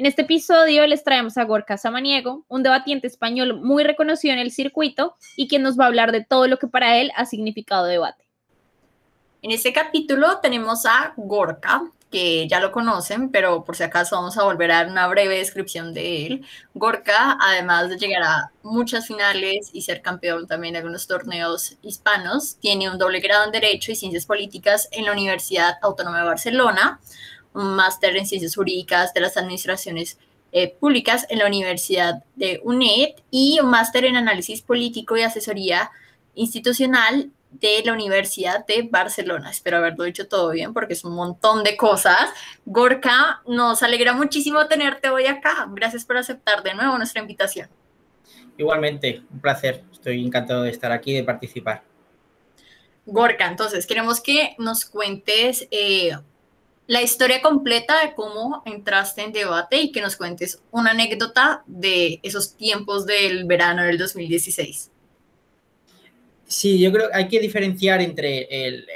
En este episodio les traemos a Gorka Samaniego, un debatiente español muy reconocido en el circuito y quien nos va a hablar de todo lo que para él ha significado debate. En este capítulo tenemos a Gorka, que ya lo conocen, pero por si acaso vamos a volver a dar una breve descripción de él. Gorka, además de llegar a muchas finales y ser campeón también de algunos torneos hispanos, tiene un doble grado en Derecho y Ciencias Políticas en la Universidad Autónoma de Barcelona, un máster en ciencias jurídicas de las administraciones eh, públicas en la Universidad de UNED y un máster en análisis político y asesoría institucional de la Universidad de Barcelona. Espero haberlo dicho todo bien porque es un montón de cosas. Gorka, nos alegra muchísimo tenerte hoy acá. Gracias por aceptar de nuevo nuestra invitación. Igualmente, un placer. Estoy encantado de estar aquí y de participar. Gorka, entonces queremos que nos cuentes eh, la historia completa de cómo entraste en debate y que nos cuentes una anécdota de esos tiempos del verano del 2016. Sí, yo creo que hay que diferenciar entre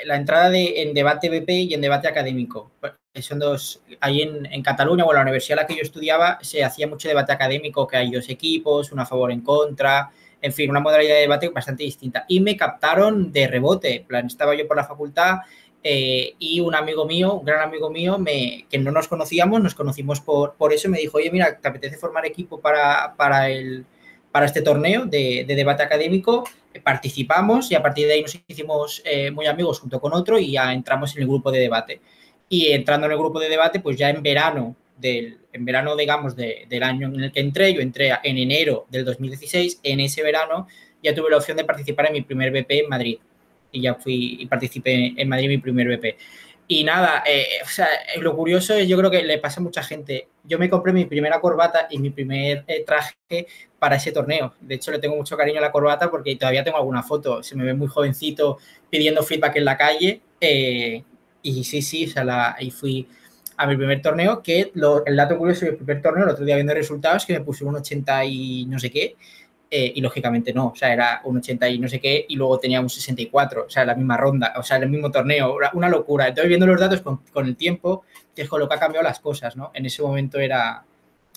la entrada de, en debate BP y en debate académico. Son dos, ahí en, en, Cataluña o en la universidad en la que yo estudiaba se hacía mucho debate académico, que hay dos equipos, uno a favor en contra, en fin, una modalidad de debate bastante distinta. Y me captaron de rebote, plan, estaba yo por la facultad eh, y un amigo mío, un gran amigo mío, que no nos conocíamos, nos conocimos por, por eso, me dijo, oye, mira, ¿te apetece formar equipo para, para, el, para este torneo de, de debate académico? Participamos y a partir de ahí nos hicimos eh, muy amigos junto con otro y ya entramos en el grupo de debate. Y entrando en el grupo de debate, pues ya en verano, del, en verano, digamos, de, del año en el que entré, yo entré en enero del 2016, en ese verano ya tuve la opción de participar en mi primer BP en Madrid y ya fui y participé en Madrid mi primer BP. Y nada, eh, o sea, lo curioso es, yo creo que le pasa a mucha gente. Yo me compré mi primera corbata y mi primer eh, traje para ese torneo. De hecho, le tengo mucho cariño a la corbata porque todavía tengo alguna foto. Se me ve muy jovencito pidiendo feedback en la calle. Eh, y sí, sí, o sea, la, ahí fui a mi primer torneo, que lo, el dato curioso del primer torneo, el otro día viendo resultados, que me puse un 80 y no sé qué, eh, y lógicamente no, o sea, era un 80 y no sé qué, y luego tenía un 64, o sea, la misma ronda, o sea, el mismo torneo, una locura. Entonces, viendo los datos con, con el tiempo, es con lo que ha cambiado las cosas, ¿no? En ese momento era,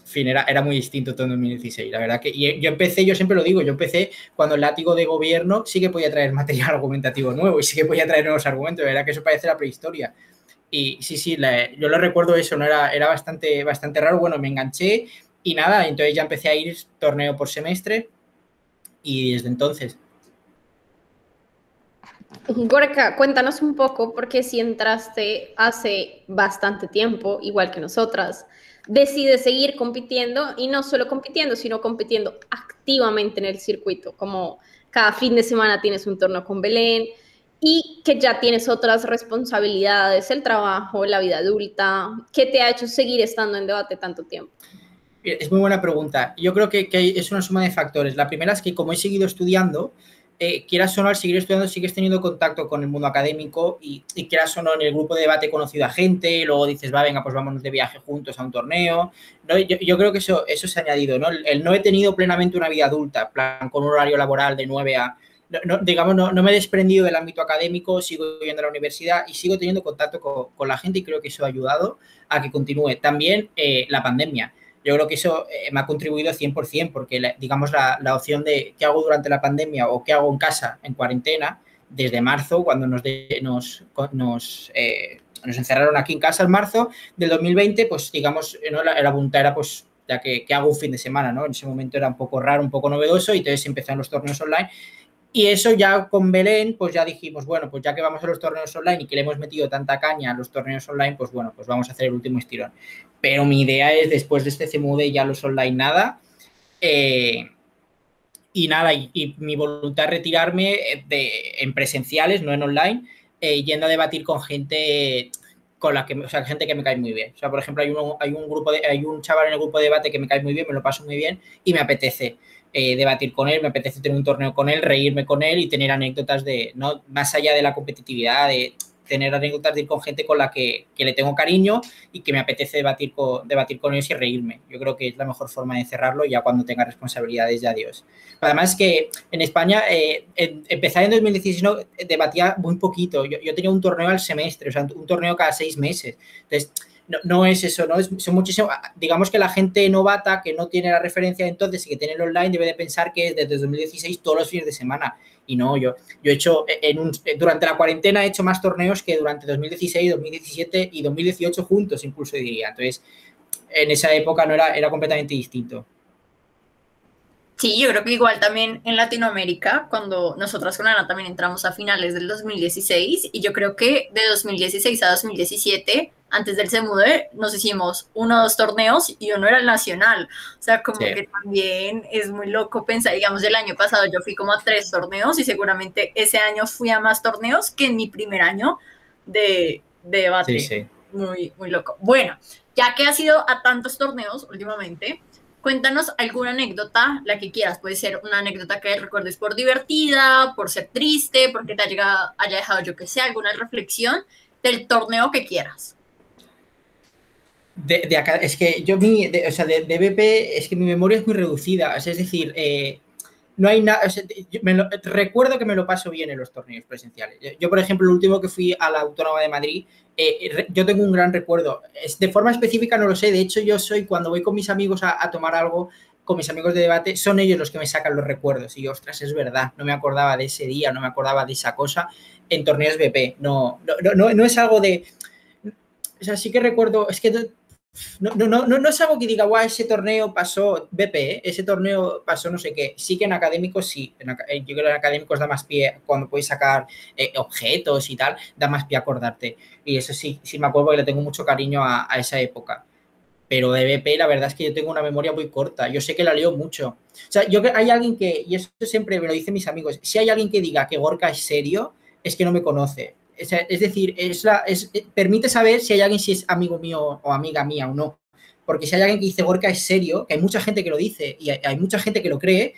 fin, era, era muy distinto todo en 2016, la verdad que y yo empecé, yo siempre lo digo, yo empecé cuando el látigo de gobierno sí que podía traer material argumentativo nuevo y sí que podía traer nuevos argumentos, la verdad que eso parece la prehistoria. Y sí, sí, la, yo lo recuerdo eso, ¿no? Era, era bastante, bastante raro, bueno, me enganché y nada, entonces ya empecé a ir torneo por semestre y desde entonces. Gorka, cuéntanos un poco, porque si entraste hace bastante tiempo, igual que nosotras, decides seguir compitiendo y no solo compitiendo, sino compitiendo activamente en el circuito, como cada fin de semana tienes un torneo con Belén y que ya tienes otras responsabilidades, el trabajo, la vida adulta, ¿qué te ha hecho seguir estando en debate tanto tiempo? Es muy buena pregunta. Yo creo que, que es una suma de factores. La primera es que como he seguido estudiando, eh, quieras o no, al seguir estudiando, sigues teniendo contacto con el mundo académico y, y, quieras o no, en el grupo de debate he conocido a gente, luego dices, va, venga, pues vámonos de viaje juntos a un torneo. ¿no? Yo, yo, creo que eso, eso se ha añadido, ¿no? El, el, no he tenido plenamente una vida adulta, plan, con un horario laboral de 9 a... No, no, digamos, no, no, me he desprendido del ámbito académico, sigo yendo a la universidad y sigo teniendo contacto con, con la gente y creo que eso ha ayudado a que continúe. También eh, la pandemia yo creo que eso eh, me ha contribuido 100%, porque la, digamos la, la, opción de qué hago durante la pandemia o qué hago en casa en cuarentena, desde marzo, cuando nos, nos, eh, nos, encerraron aquí en casa en marzo del 2020, pues digamos, ¿no? la, la punta era pues ya que, que, hago un fin de semana, ¿no? En ese momento era un poco raro, un poco novedoso y entonces empezaron los torneos online y eso ya con Belén, pues ya dijimos, bueno, pues ya que vamos a los torneos online y que le hemos metido tanta caña a los torneos online, pues bueno, pues vamos a hacer el último estirón. Pero mi idea es, después de este CMUD, ya los online nada. Eh, y nada, y, mi voluntad retirarme de, en presenciales, no en online, eh, yendo a debatir con gente con la que, o sea, gente que me cae muy bien. O sea, por ejemplo, hay, uno, hay un grupo de, hay un chaval en el grupo de debate que me cae muy bien, me lo paso muy bien y me apetece eh, debatir con él, me apetece tener un torneo con él, reírme con él y tener anécdotas de, no, más allá de la competitividad, de tener anécdotas de ir con gente con la que, le tengo cariño y que me apetece debatir con, debatir con ellos y reírme. Yo creo que es la mejor forma de cerrarlo ya cuando tenga responsabilidades de adiós. Además que en España, eh, en, empezar en 2016 no, debatía muy poquito. Yo, yo, tenía un torneo al semestre, o sea, un torneo cada seis meses. Entonces, no, no es eso, ¿no? Es, son muchísimo, digamos que la gente novata que no tiene la referencia entonces y que tiene el online debe de pensar que es desde 2016 todos los fines de semana. Y no, yo, yo he hecho, en un, durante la cuarentena he hecho más torneos que durante 2016, 2017 y 2018 juntos, incluso diría. Entonces, en esa época no era, era completamente distinto. Sí, yo creo que igual también en Latinoamérica, cuando nosotras con Ana también entramos a finales del 2016, y yo creo que de 2016 a 2017, antes del CEMUDE, nos hicimos uno o dos torneos y uno era el nacional. O sea, como sí. que también es muy loco pensar, digamos, el año pasado yo fui como a tres torneos y seguramente ese año fui a más torneos que en mi primer año de, de debate. Sí, sí. Muy, muy loco. Bueno, ya que has ido a tantos torneos últimamente, Cuéntanos alguna anécdota, la que quieras. Puede ser una anécdota que recuerdes por divertida, por ser triste, porque te haya, haya dejado, yo que sé, alguna reflexión del torneo que quieras. De, de acá, es que yo, mi, de, o sea, de, de, BP, es que mi memoria es muy reducida. O sea, es decir, eh, no hay nada. O sea, recuerdo que me lo paso bien en los torneos presenciales. Yo, por ejemplo, el último que fui a la Autónoma de Madrid, eh, yo tengo un gran recuerdo. De forma específica no lo sé. De hecho, yo soy cuando voy con mis amigos a, tomar algo, con mis amigos de debate, son ellos los que me sacan los recuerdos. Y ostras, es verdad, no me acordaba de ese día, no me acordaba de esa cosa en torneos BP. No, no, no, no es algo de. O sea, sí que recuerdo, es que no, no, no, no es algo que diga, guau, ese torneo pasó BP, ¿eh? ese torneo pasó no sé qué. Sí que en académicos sí, en, eh, yo creo que en académicos da más pie cuando puedes sacar eh, objetos y tal, da más pie a acordarte. Y eso sí, sí me acuerdo que le tengo mucho cariño a, a, esa época. Pero de BP la verdad es que yo tengo una memoria muy corta, yo sé que la leo mucho. O sea, yo que hay alguien que, y eso siempre me lo dicen mis amigos, si hay alguien que diga que Gorka es serio, es que no me conoce es decir, es, permite saber si hay alguien si es amigo mío o amiga mía o no. Porque si hay alguien que dice Gorka es serio, que hay mucha gente que lo dice y hay, mucha gente que lo cree,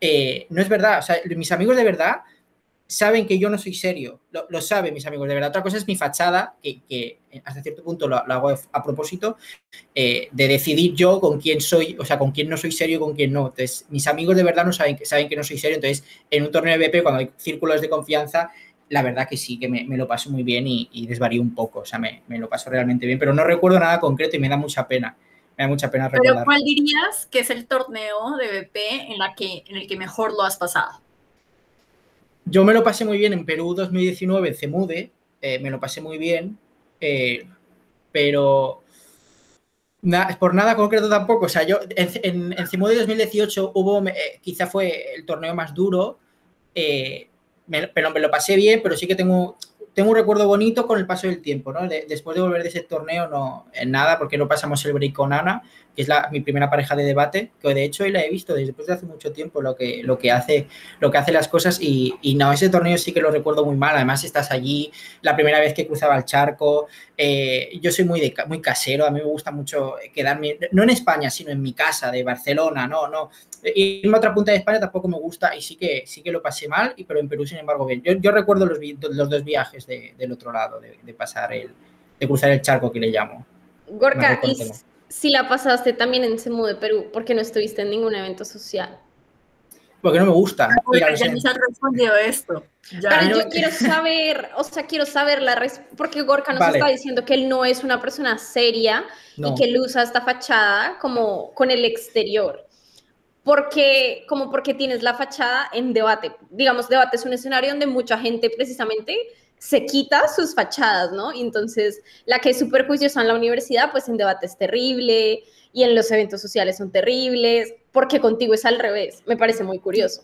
eh, no es verdad. O sea, mis amigos de verdad saben que yo no soy serio, lo, saben mis amigos de verdad. Otra cosa es mi fachada, que, que hasta cierto punto lo, hago a propósito, eh, de decidir yo con quién soy, o sea, con quién no soy serio y con quién no. Entonces, mis amigos de verdad no saben, saben que no soy serio. Entonces, en un torneo de BP, cuando hay círculos de confianza, la verdad que sí, que me, me lo paso muy bien y, y desvarío un poco, o sea, me, me, lo paso realmente bien, pero no recuerdo nada concreto y me da mucha pena, me da mucha pena recordar. Pero ¿cuál dirías que es el torneo de BP en, la que, en el que mejor lo has pasado? Yo me lo pasé muy bien en Perú 2019, en Cemude, eh, me lo pasé muy bien, eh, pero na, por nada concreto tampoco, o sea, yo en, en, en Cemude 2018 hubo, eh, quizá fue el torneo más duro, eh, me, pero me lo pasé bien, pero sí que tengo, tengo un recuerdo bonito con el paso del tiempo, ¿no? De, después de volver de ese torneo, no, nada, porque no pasamos el break con Ana, que es la, mi primera pareja de debate, que de hecho hoy la he visto después de hace mucho tiempo lo que, lo que, hace, lo que hace las cosas y, y no, ese torneo sí que lo recuerdo muy mal, además estás allí, la primera vez que cruzaba el charco, eh, yo soy muy, muy casero, a mí me gusta mucho quedarme, no en España, sino en mi casa de Barcelona, no, no, irme a otra punta de España tampoco me gusta y sí que, sí que lo pasé mal, y, pero en Perú sin embargo bien. Yo, yo recuerdo los, los dos viajes de, del otro lado, de, de, pasar el, de cruzar el charco que le llamo. Gorka, y si la pasaste también en Semu de Perú, ¿por qué no estuviste en ningún evento social? Porque no me gusta. Mira, ya nos ha respondido esto. Ya. Pero yo quiero saber, o sea, quiero saber la respuesta, porque Gorka nos vale. está diciendo que él no es una persona seria no. y que él usa esta fachada como con el exterior. Porque, como porque tienes la fachada en debate. Digamos, debate es un escenario donde mucha gente precisamente se quita sus fachadas, ¿no? Entonces, la que es súper juiciosa en la universidad, pues en debate es terrible y en los eventos sociales son terribles, porque contigo es al revés. Me parece muy curioso.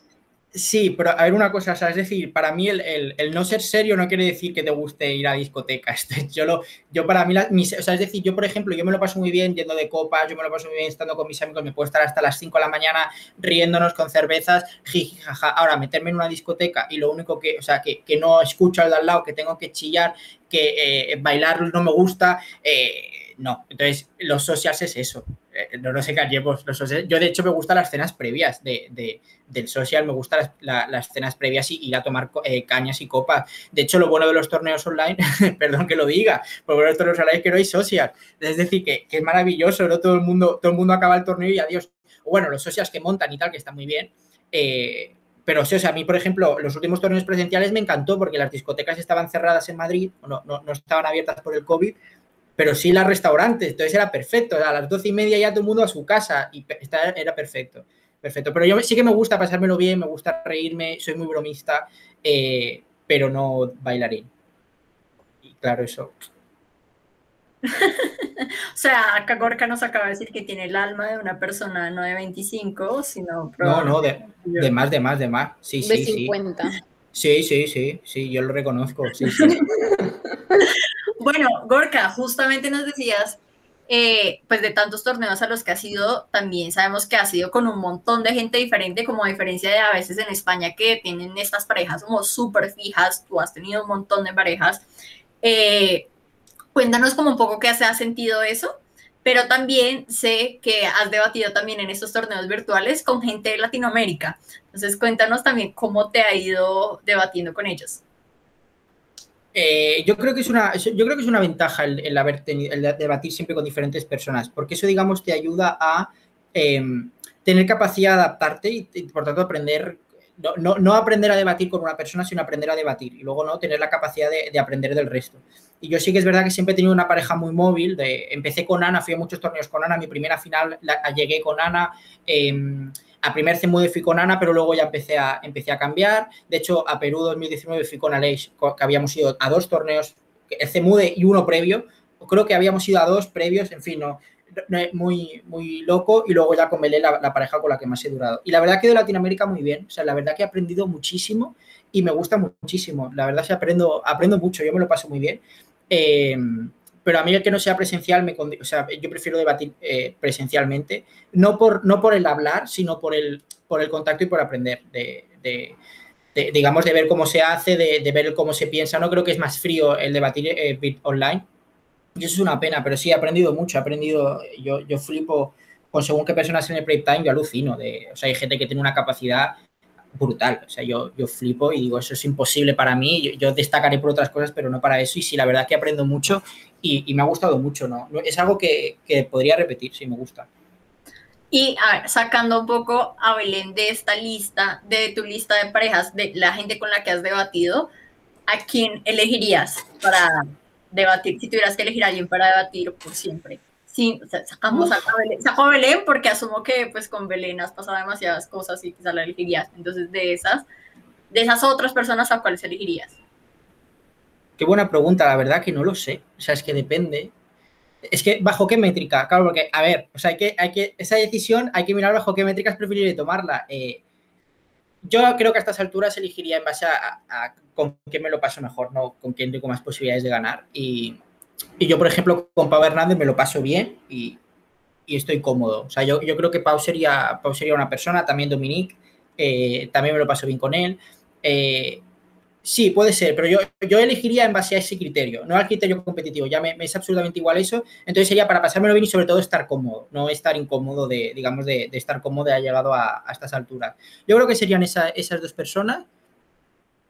Sí, pero a ver una cosa, o sea, es decir, para mí el, no ser serio no quiere decir que te guste ir a discotecas. Yo, lo, yo para mí, o sea, es decir, yo por ejemplo, yo me lo paso muy bien yendo de copas, yo me lo paso muy bien estando con mis amigos, me puedo estar hasta las 5 de la mañana riéndonos con cervezas, jiji, jaja. Ahora, meterme en una discoteca y lo único que, o sea, que, que no escucho al de al lado, que tengo que chillar, que eh, bailar no me gusta, eh, no. Entonces, los socials es eso. Eh, no lo sé qué llevo los socials. Yo, de hecho, me gustan las cenas previas de, del social, me gustan las, cenas previas y ir a tomar cañas y copas. De hecho, lo bueno de los torneos online, perdón que lo diga, pero los torneos online es que no hay social. Es decir, que, es maravilloso, ¿no? Todo el, mundo, todo el mundo acaba el torneo y adiós. Bueno, los socials que montan y tal, que están muy bien. Eh, pero sí, o sea, a mí, por ejemplo, los últimos torneos presenciales me encantó porque las discotecas estaban cerradas en Madrid, no, no, no estaban abiertas por el COVID, pero sí las restaurantes, entonces era perfecto. A las doce y media ya todo el mundo a su casa y era perfecto. Perfecto. Pero yo sí que me gusta pasármelo bien, me gusta reírme, soy muy bromista, eh, pero no bailarín. Y claro, eso o sea, acá Gorka nos acaba de decir que tiene el alma de una persona no de 25, sino... No, no, de, más, de más, de más. Sí, de 50. Sí. sí, sí, sí, yo lo reconozco. bueno, Gorka, justamente nos decías, eh, pues de tantos torneos a los que ha sido, también sabemos que ha sido con un montón de gente diferente, como a diferencia de a veces en España que tienen estas parejas como súper fijas, tú has tenido un montón de parejas. Eh, Cuéntanos como un poco qué se ha sentido eso, pero también sé que has debatido también en estos torneos virtuales con gente de Latinoamérica. Entonces, cuéntanos también cómo te ha ido debatiendo con ellos. Eh, yo, creo que es una, yo creo que es una ventaja el, haber tenido, el debatir siempre con diferentes personas, porque eso, digamos, te ayuda a em, tener capacidad de adaptarte y, por tanto, aprender no, no, aprender a debatir con una persona, sino aprender a debatir y luego no tener la capacidad de, de, aprender del resto. Y yo sí que es verdad que siempre he tenido una pareja muy móvil. De, empecé con Ana, fui a muchos torneos con Ana. Mi primera final la, llegué con Ana. Eh, a primer CMUD fui con Ana, pero luego ya empecé a, empecé a cambiar. De hecho, a Perú 2019 fui con Aleix, que habíamos ido a dos torneos, el CMUD y uno previo. Creo que habíamos ido a dos previos, en fin, no, muy, muy loco. Y luego ya con Belé, la, pareja con la que más he durado. Y la verdad que de Latinoamérica muy bien. O sea, la verdad que he aprendido muchísimo y me gusta muchísimo. La verdad que aprendo, aprendo mucho, yo me lo paso muy bien. Eh, pero a mí el que no sea presencial, me, o sea, yo prefiero debatir eh, presencialmente, no por, no por el hablar, sino por el, por el contacto y por aprender, de, digamos, de ver cómo se hace, de, ver cómo se piensa. No creo que es más frío el debatir eh, online. Y eso es una pena, pero sí he aprendido mucho, he aprendido, yo, yo flipo con según qué personas en el prime time, yo alucino. De, o sea, hay gente que tiene una capacidad brutal. O sea, yo, yo flipo y digo, eso es imposible para mí. Yo, destacaré por otras cosas, pero no para eso. Y sí, la verdad que aprendo mucho y, me ha gustado mucho, ¿no? Es algo que, podría repetir, sí, me gusta. Y a ver, sacando un poco a Belén de esta lista, de tu lista de parejas, de la gente con la que has debatido, ¿a quién elegirías para debatir? Si tuvieras que elegir a alguien para debatir por siempre. Sí, sacamos a Belén, saco a Belén porque asumo que pues con Belén has pasado demasiadas cosas y quizá la elegirías. Entonces, de esas, de esas otras personas, ¿a cuáles elegirías? Qué buena pregunta, la verdad que no lo sé. O sea, es que depende. Es que bajo qué métrica, claro, porque, a ver, o sea, hay que, hay que, esa decisión hay que mirar bajo qué métricas preferiría tomarla. Eh, yo creo que a estas alturas elegiría en base a, a, con quién me lo paso mejor, no con quién tengo más posibilidades de ganar. Y, y yo, por ejemplo, con Pau Hernández me lo paso bien y, y estoy cómodo. O sea, yo, yo, creo que Pau sería, Pau sería una persona, también Dominique, eh, también me lo paso bien con él. Eh, sí, puede ser, pero yo, yo elegiría en base a ese criterio, no al criterio competitivo. Ya me, es absolutamente igual eso. Entonces sería para pasármelo bien y sobre todo estar cómodo, no estar incómodo de, digamos, de, de estar cómodo ha llegado a, a, estas alturas. Yo creo que serían esa, esas dos personas.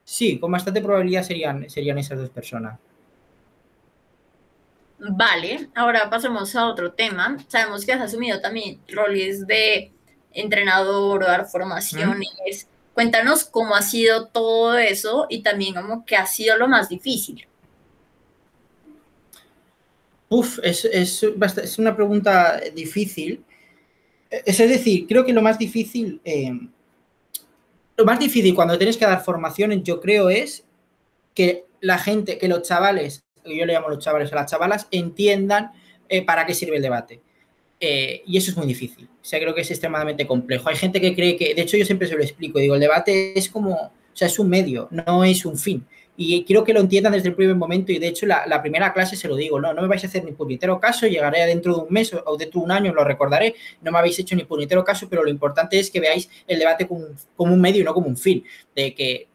Sí, con bastante probabilidad serían, serían esas dos personas. Vale, ahora pasemos a otro tema. Sabemos que has asumido también roles de entrenador dar formaciones. Cuéntanos cómo ha sido todo eso y también cómo que ha sido lo más difícil. Uf, es, es, es una pregunta difícil. Es, decir, creo que lo más difícil, eh, lo más difícil cuando tienes que dar formaciones, yo creo, es que la gente, que los chavales yo le llamo a los chavales a las chavalas, entiendan eh, para qué sirve el debate. Eh, y eso es muy difícil. O sea, creo que es extremadamente complejo. Hay gente que cree que, de hecho, yo siempre se lo explico, digo, el debate es como, o sea, es un medio, no es un fin. Y quiero que lo entiendan desde el primer momento y de hecho la, primera clase se lo digo, no, no me vais a hacer ni puñetero caso, llegaré dentro de un mes o dentro de un año, lo recordaré, no me habéis hecho ni puñetero caso, pero lo importante es que veáis el debate como, como un medio y no como un fin, de que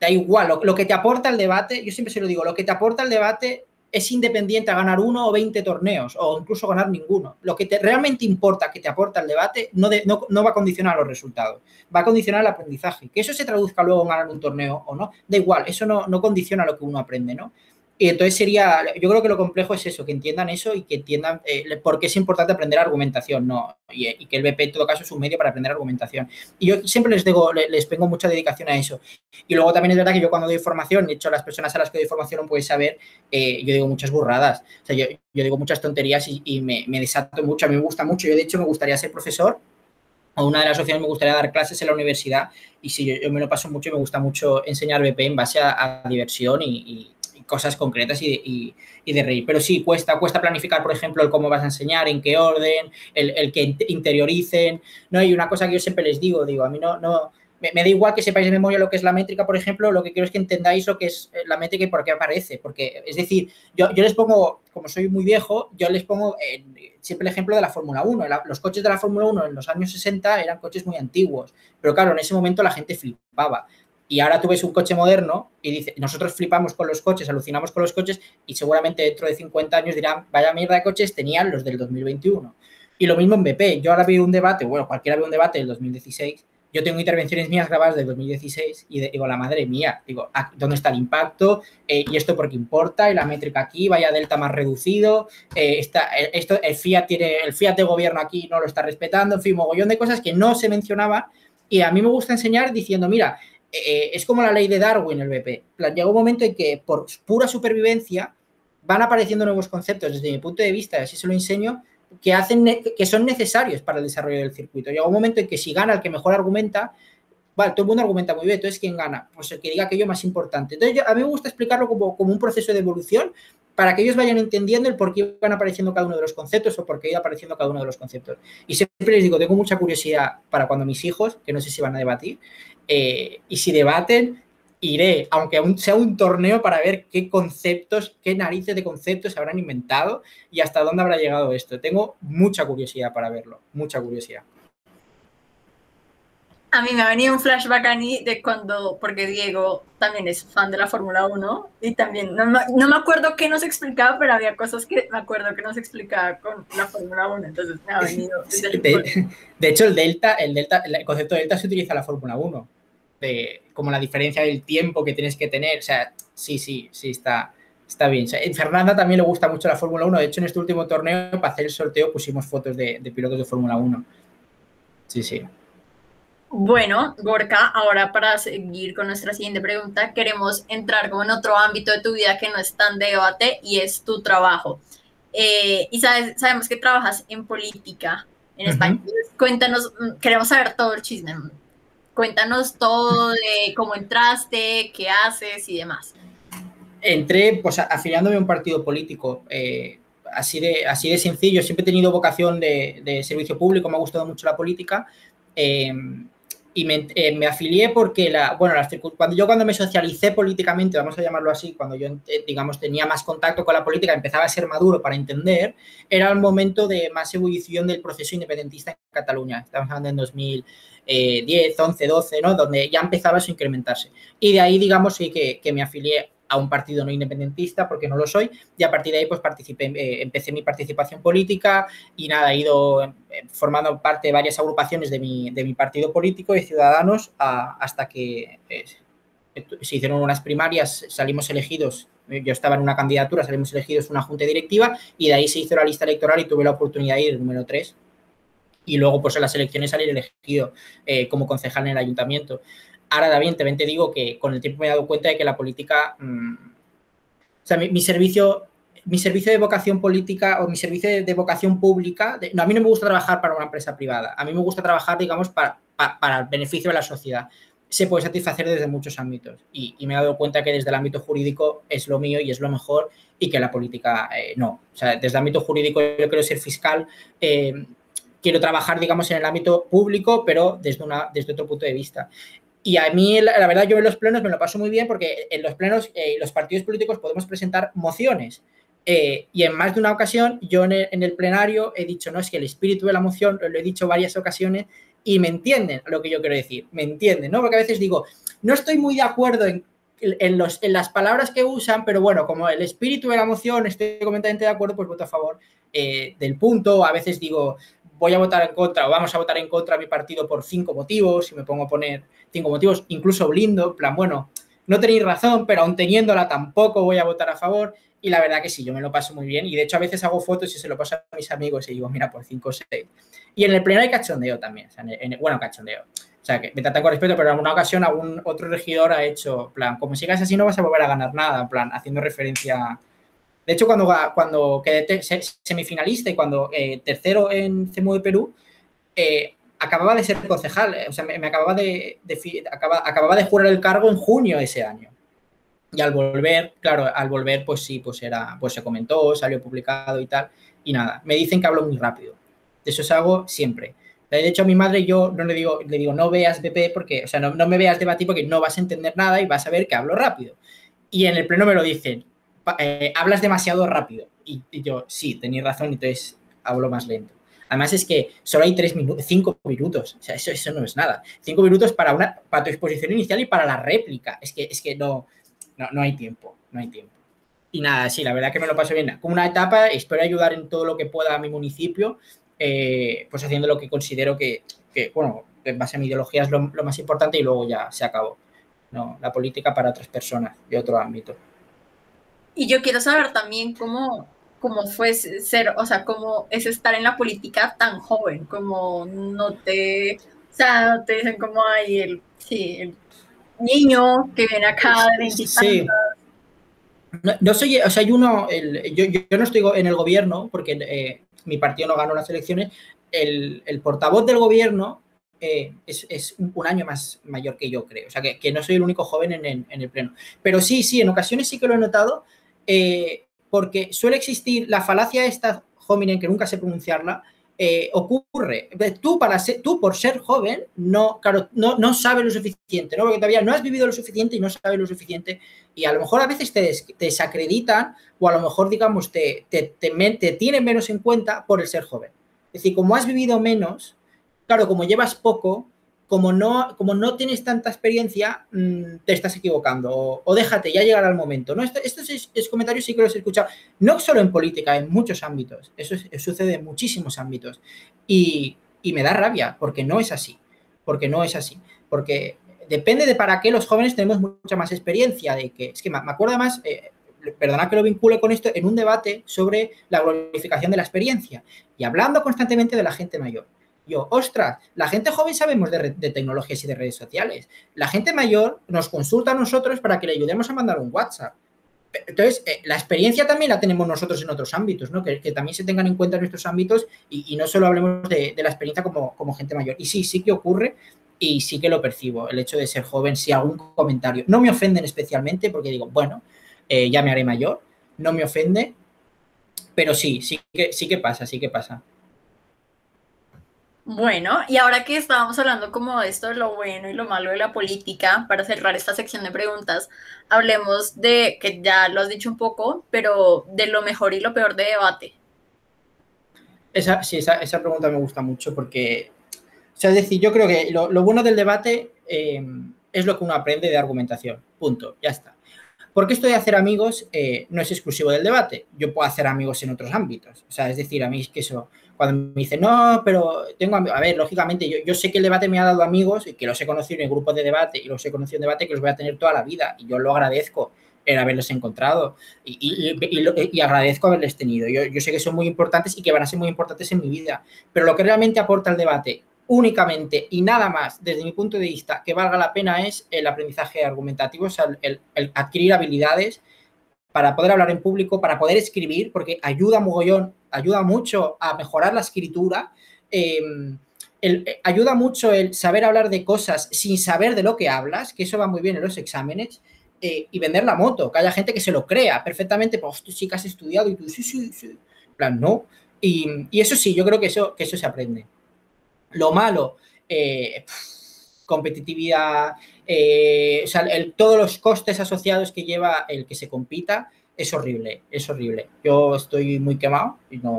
da igual, lo, lo, que te aporta el debate, yo siempre se lo digo, lo que te aporta el debate es independiente a ganar uno o 20 torneos o incluso ganar ninguno. Lo que te, realmente importa que te aporta el debate no, de, no, no, va a condicionar los resultados, va a condicionar el aprendizaje. Que eso se traduzca luego en ganar un torneo o no, da igual, eso no, no condiciona lo que uno aprende, ¿no? Y entonces sería, yo creo que lo complejo es eso, que entiendan eso y que entiendan eh, por qué es importante aprender argumentación, ¿no? Y, y, que el BP en todo caso es un medio para aprender argumentación. Y yo siempre les, digo, les pongo mucha dedicación a eso. Y luego también es verdad que yo cuando doy formación, de hecho las personas a las que doy formación no pueden saber, eh, yo digo muchas burradas, o sea, yo, yo digo muchas tonterías y, y me, me, desato mucho, a mí me gusta mucho, yo de hecho me gustaría ser profesor o una de las opciones me gustaría dar clases en la universidad y sí, yo, yo, me lo paso mucho y me gusta mucho enseñar BP en base a, a diversión y, y cosas concretas y, y, y, de reír. Pero sí, cuesta, cuesta planificar, por ejemplo, el cómo vas a enseñar, en qué orden, el, que interioricen. ¿no? Y una cosa que yo siempre les digo, digo, a mí no, no me, da igual que sepáis de memoria lo que es la métrica, por ejemplo, lo que quiero es que entendáis lo que es la métrica y por qué aparece. Porque, es decir, yo, les pongo, como soy muy viejo, yo les pongo eh, siempre el ejemplo de la Fórmula 1. La, los coches de la Fórmula 1 en los años 60 eran coches muy antiguos, pero claro, en ese momento la gente flipaba. Y ahora tú ves un coche moderno y dice, nosotros flipamos con los coches, alucinamos con los coches y seguramente dentro de 50 años dirán, vaya mierda de coches tenían los del 2021. Y lo mismo en BP. Yo ahora veo un debate, bueno, cualquiera ve un debate del 2016. Yo tengo intervenciones mías grabadas del 2016 y digo, la madre mía, digo, ¿dónde está el impacto? Eh, ¿Y esto por qué importa? ¿Y la métrica aquí? ¿Vaya delta más reducido? Eh, está, esto, el, Fiat tiene, el Fiat de gobierno aquí no lo está respetando, en fin, mogollón de cosas que no se mencionaba. Y a mí me gusta enseñar diciendo, mira, eh, es como la ley de Darwin, el BP. Llega un momento en que por pura supervivencia van apareciendo nuevos conceptos desde mi punto de vista, así se lo enseño, que, hacen, que son necesarios para el desarrollo del circuito. Llega un momento en que si gana el que mejor argumenta, vale, todo el mundo argumenta muy bien, entonces ¿quién gana? Pues el que diga aquello más importante. Entonces a mí me gusta explicarlo como, como un proceso de evolución para que ellos vayan entendiendo el por qué van apareciendo cada uno de los conceptos o por qué iba apareciendo cada uno de los conceptos. Y siempre les digo, tengo mucha curiosidad para cuando mis hijos, que no sé si van a debatir, eh, y si debaten, iré, aunque aún sea un torneo, para ver qué conceptos, qué narices de conceptos se habrán inventado y hasta dónde habrá llegado esto. Tengo mucha curiosidad para verlo, mucha curiosidad. A mí me ha venido un flashback a mí de cuando, porque Diego también es fan de la Fórmula 1 y también, no, no, me acuerdo qué nos explicaba, pero había cosas que me acuerdo que nos explicaba con la Fórmula 1, entonces me ha venido. De, de, hecho, el delta, el delta, el concepto de delta se utiliza en la Fórmula 1 de como la diferencia del tiempo que tienes que tener. O sea, sí, sí, sí, está, está bien. O sea, Fernanda también le gusta mucho la Fórmula 1. De hecho, en este último torneo, para hacer el sorteo, pusimos fotos de, de pilotos de Fórmula 1. Sí, sí. Bueno, Gorka, ahora para seguir con nuestra siguiente pregunta, queremos entrar como en otro ámbito de tu vida que no es tan de debate y es tu trabajo. Eh, y sabes, sabemos que trabajas en política en España. Uh -huh. Cuéntanos, queremos saber todo el chisme. Cuéntanos todo de cómo entraste, qué haces y demás. Entré, pues, afiliándome a un partido político. Eh, así, de, así de sencillo. Siempre he tenido vocación de, servicio público, me ha gustado mucho la política. Eh, y me, eh, me, afilié porque, la, bueno, cuando yo cuando me socialicé políticamente, vamos a llamarlo así, cuando yo, eh, digamos, tenía más contacto con la política, empezaba a ser maduro para entender, era el momento de más ebullición del proceso independentista en Cataluña. Estamos hablando en 2010, 11, 12, ¿no? Donde ya empezaba eso a incrementarse. Y de ahí, digamos, sí que, que me afilié a un partido no independentista porque no lo soy y a partir de ahí pues participé, eh, empecé mi participación política y nada, he ido eh, formando parte de varias agrupaciones de mi, de mi partido político de Ciudadanos hasta que eh, se hicieron unas primarias, salimos elegidos, yo estaba en una candidatura, salimos elegidos una junta directiva y de ahí se hizo la lista electoral y tuve la oportunidad de ir número 3 y luego pues en las elecciones salir elegido eh, como concejal en el ayuntamiento. Ahora, también te digo que con el tiempo me he dado cuenta de que la política, mmm, o sea, mi, servicio, mi servicio de vocación política o mi servicio de, vocación pública, no, a mí no me gusta trabajar para una empresa privada, a mí me gusta trabajar, digamos, para, para, para, el beneficio de la sociedad. se puede satisfacer desde muchos ámbitos. Y, me he dado cuenta que desde el ámbito jurídico es lo mío y es lo mejor y que la política eh, no. O sea, desde el ámbito jurídico yo quiero ser fiscal, eh, quiero trabajar, digamos, en el ámbito público, pero desde, una, desde otro punto de vista. Y a mí, la, verdad, yo en los plenos me lo paso muy bien porque en los plenos eh, los partidos políticos podemos presentar mociones. y en más de una ocasión, yo en el, en el, plenario he dicho, no, es que el espíritu de la moción, lo he dicho varias ocasiones, y me entienden lo que yo quiero decir, me entienden, ¿no? Porque a veces digo, no estoy muy de acuerdo en, los, en las palabras que usan, pero bueno, como el espíritu de la moción estoy completamente de acuerdo, pues voto a favor eh, del punto. A veces digo, voy a votar en contra o vamos a votar en contra de mi partido por cinco motivos y me pongo a poner cinco motivos, incluso blindo, en plan, bueno, no tenéis razón, pero aún teniéndola tampoco voy a votar a favor. Y la verdad que sí, yo me lo paso muy bien. Y de hecho a veces hago fotos y se lo paso a mis amigos y digo, mira, por 5 o 6. Y en el pleno hay cachondeo también. bueno, cachondeo. O sea, que me tratan con respeto, pero en alguna ocasión algún otro regidor ha hecho, plan, como sigas así no vas a volver a ganar nada, plan, haciendo referencia... De hecho, cuando, cuando quedé semifinalista y cuando eh, tercero en CEMU de Perú, eh, acababa de ser concejal, eh, o sea, me, acababa de, acababa de jurar el cargo en junio de ese año. Y al volver, claro, al volver, pues sí, pues era, pues se comentó, salió publicado y tal. Y nada, me dicen que hablo muy rápido. Eso es algo siempre. De hecho, a mi madre yo no le digo, le digo, no veas BP porque, o sea, no, me veas debatir porque no vas a entender nada y vas a ver que hablo rápido. Y en el pleno me lo dicen, eh, hablas demasiado rápido. Y, yo, sí, tenéis razón, entonces hablo más lento. Además es que solo hay tres minutos, cinco minutos. Eso, eso no es nada. Cinco minutos para, una, para tu exposición inicial y para la réplica. Es que, es que no, no, no hay tiempo, no hay tiempo. Y nada, sí, la verdad que me lo paso bien. Como una etapa, espero ayudar en todo lo que pueda a mi municipio, eh, pues haciendo lo que considero que, bueno, en base a mi ideología es lo, más importante y luego ya se acabó. No, la política para otras personas de otro ámbito. Y yo quiero saber también cómo, cómo fue ser, o sea, cómo es estar en la política tan joven, como no te, o sea, no te dicen como hay el, sí, el niño que viene acá de 20 sí. No, soy, o sea, hay uno, yo, yo, no estoy en el gobierno porque eh, mi partido no ganó las elecciones. El, el portavoz del gobierno eh, es, es, un año más mayor que yo, creo. O sea, que, que no soy el único joven en, en, el pleno. Pero sí, sí, en ocasiones sí que lo he notado, eh, porque suele existir la falacia esta hominen que nunca sé pronunciarla, eh, ocurre. Tú, para ser, tú, por ser joven, no, claro, no, no sabes lo suficiente, ¿no? Porque todavía no has vivido lo suficiente y no sabes lo suficiente. Y a lo mejor a veces te, desacreditan o a lo mejor, digamos, te, te, te, tienen menos en cuenta por el ser joven. Es decir, como has vivido menos, claro, como llevas poco, como no, como no tienes tanta experiencia, mm, te estás equivocando o, déjate, ya llegará el momento. ¿no? Estos, es, comentarios sí que los he escuchado, no solo en política, en muchos ámbitos. Eso, sucede en muchísimos ámbitos. Y, me da rabia, porque no es así. Porque no es así. Porque depende de para qué los jóvenes tenemos mucha más experiencia. De que, es que me, acuerdo además, eh, perdona que lo vincule con esto, en un debate sobre la glorificación de la experiencia y hablando constantemente de la gente mayor yo, ostras, la gente joven sabemos de, tecnologías y de redes sociales. La gente mayor nos consulta a nosotros para que le ayudemos a mandar un WhatsApp. Entonces, eh, la experiencia también la tenemos nosotros en otros ámbitos, ¿no? Que, también se tengan en cuenta nuestros ámbitos y, no solo hablemos de, la experiencia como, como, gente mayor. Y sí, sí que ocurre y sí que lo percibo, el hecho de ser joven, si algún comentario. No me ofenden especialmente porque digo, bueno, eh, ya me haré mayor, no me ofende, pero sí, sí que, sí que pasa, sí que pasa. Bueno, y ahora que estábamos hablando como de esto, de lo bueno y lo malo de la política, para cerrar esta sección de preguntas, hablemos de, que ya lo has dicho un poco, pero de lo mejor y lo peor de debate. Esa, sí, esa, esa pregunta me gusta mucho porque, o sea, es decir, yo creo que lo, lo bueno del debate eh, es lo que uno aprende de argumentación, punto, ya está. Porque esto de hacer amigos eh, no es exclusivo del debate, yo puedo hacer amigos en otros ámbitos, o sea, es decir, a mí es que eso cuando me dicen, no, pero tengo A ver, lógicamente, yo, yo, sé que el debate me ha dado amigos y que los he conocido en el grupo de debate y los he conocido en debate que los voy a tener toda la vida y yo lo agradezco el haberlos encontrado y, agradezco haberles tenido. Yo, yo, sé que son muy importantes y que van a ser muy importantes en mi vida, pero lo que realmente aporta el debate únicamente y nada más, desde mi punto de vista, que valga la pena es el aprendizaje argumentativo, o sea, el, el adquirir habilidades para poder hablar en público, para poder escribir, porque ayuda mogollón, ayuda mucho a mejorar la escritura. Em, eh, ayuda mucho el saber hablar de cosas sin saber de lo que hablas, que eso va muy bien en los exámenes, eh, y vender la moto, que haya gente que se lo crea perfectamente, pues tú sí que has estudiado y tú sí, sí, sí, plan, no. Y, eso sí, yo creo que eso, que eso se aprende. Lo malo, eh, competitividad, todos los costes asociados que lleva el que se compita, es horrible, es horrible. Yo estoy muy quemado y no,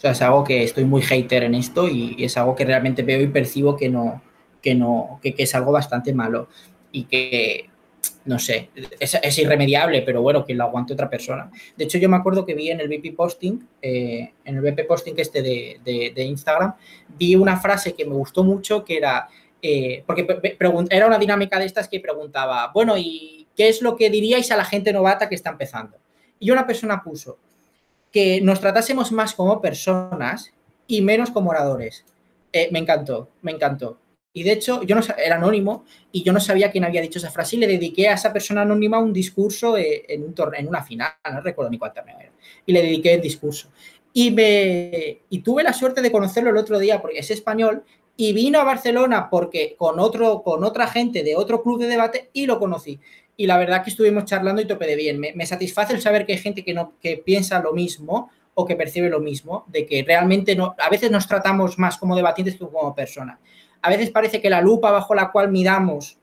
o sea, es algo que estoy muy hater en esto y, es algo que realmente veo y percibo que no, que no, que, es algo bastante malo y que, no sé, es, irremediable, pero bueno, que lo aguante otra persona. De hecho, yo me acuerdo que vi en el BP Posting, eh, en el BP Posting este de, Instagram, vi una frase que me gustó mucho que era, eh, porque era una dinámica de estas que preguntaba, bueno, ¿y qué es lo que diríais a la gente novata que está empezando? Y una persona puso, que nos tratásemos más como personas y menos como oradores. Eh, me encantó, me encantó. Y de hecho, yo no era anónimo y yo no sabía quién había dicho esa frase y le dediqué a esa persona anónima un discurso eh, en, un una final, no recuerdo ni cuánto era. Y le dediqué el discurso. Y, me, y tuve la suerte de conocerlo el otro día porque es español y vino a Barcelona porque con, otro, con otra gente de otro club de debate y lo conocí y la verdad que estuvimos charlando y tope de bien. Me, satisface el saber que hay gente que, no, que piensa lo mismo o que percibe lo mismo, de que realmente no, a veces nos tratamos más como debatientes que como personas. A veces parece que la lupa bajo la cual miramos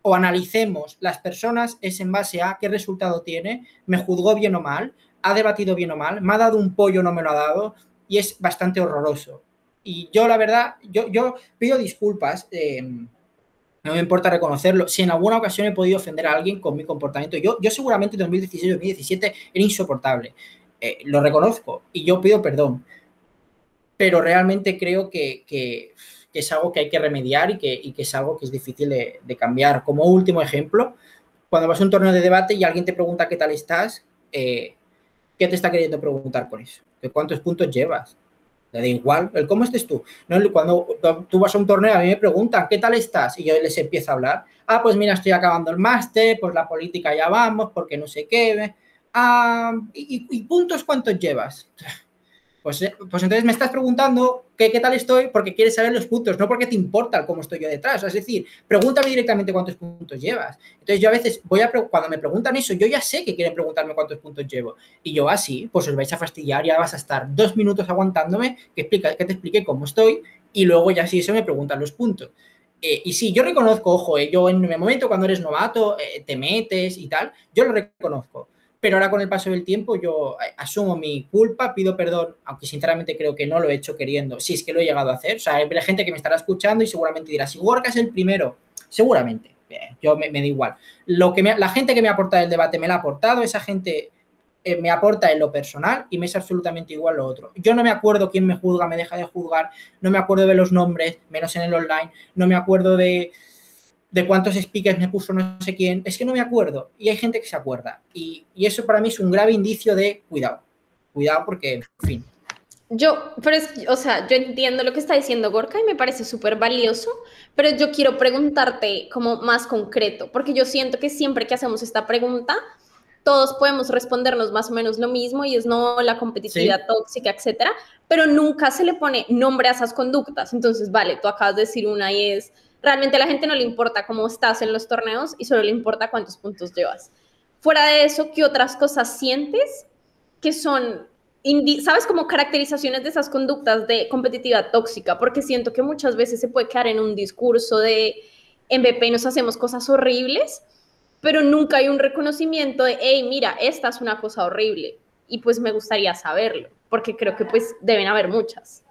o analicemos las personas es en base a qué resultado tiene, me juzgó bien o mal, ha debatido bien o mal, me ha dado un pollo o no me lo ha dado, y es bastante horroroso. Y yo, la verdad, yo, yo pido disculpas. Eh, no me importa reconocerlo. Si en alguna ocasión he podido ofender a alguien con mi comportamiento, yo, yo seguramente en 2016-2017 era insoportable. Eh, lo reconozco y yo pido perdón. Pero realmente creo que, es algo que hay que remediar y que, es algo que es difícil de, cambiar. Como último ejemplo, cuando vas a un torneo de debate y alguien te pregunta qué tal estás, eh, ¿qué te está queriendo preguntar con eso? ¿Cuántos puntos llevas? Le da igual, el cómo estés tú. Cuando tú vas a un torneo, a mí me preguntan, ¿qué tal estás? Y yo les empiezo a hablar. Ah, pues mira, estoy acabando el máster, pues la política ya vamos, porque no sé qué. Ah, y puntos cuántos llevas? Pues, eh, pues, entonces me estás preguntando qué, qué tal estoy porque quieres saber los puntos, no porque te importa cómo estoy yo detrás. Es decir, pregúntame directamente cuántos puntos llevas. Entonces yo a veces voy a, cuando me preguntan eso, yo ya sé que quieren preguntarme cuántos puntos llevo. Y yo así, ah, pues os vais a fastidiar, ya vas a estar dos minutos aguantándome que, explica, que te explique cómo estoy y luego ya si eso me preguntan los puntos. Eh, y sí, yo reconozco, ojo, eh, yo en el momento cuando eres novato, te metes y tal, yo lo reconozco pero ahora con el paso del tiempo yo eh, asumo mi culpa, pido perdón, aunque sinceramente creo que no lo he hecho queriendo, si es que lo he llegado a hacer. O sea, hay gente que me estará escuchando y seguramente dirá, si Gorka es el primero, seguramente, yo me, da igual. Lo que la gente que me aporta el debate me la ha aportado, esa gente eh, me aporta en lo personal y me es absolutamente igual lo otro. Yo no me acuerdo quién me juzga, me deja de juzgar, no me acuerdo de los nombres, menos en el online, no me acuerdo de de cuántos speakers me puso no sé quién, es que no me acuerdo. Y hay gente que se acuerda. Y, eso para mí es un grave indicio de cuidado. Cuidado porque, en fin. Yo, pero es, o sea, yo entiendo lo que está diciendo Gorka y me parece súper valioso, pero yo quiero preguntarte como más concreto, porque yo siento que siempre que hacemos esta pregunta, todos podemos respondernos más o menos lo mismo y es no la competitividad tóxica, etcétera, pero nunca se le pone nombre a esas conductas. Entonces, vale, tú acabas de decir una y es realmente a la gente no le importa cómo estás en los torneos y solo le importa cuántos puntos llevas. Fuera de eso, ¿qué otras cosas sientes que son, sabes, como caracterizaciones de esas conductas de competitividad tóxica? Porque siento que muchas veces se puede quedar en un discurso de MVP nos hacemos cosas horribles, pero nunca hay un reconocimiento de, hey, mira, esta es una cosa horrible. Y pues me gustaría saberlo, porque creo que pues deben haber muchas.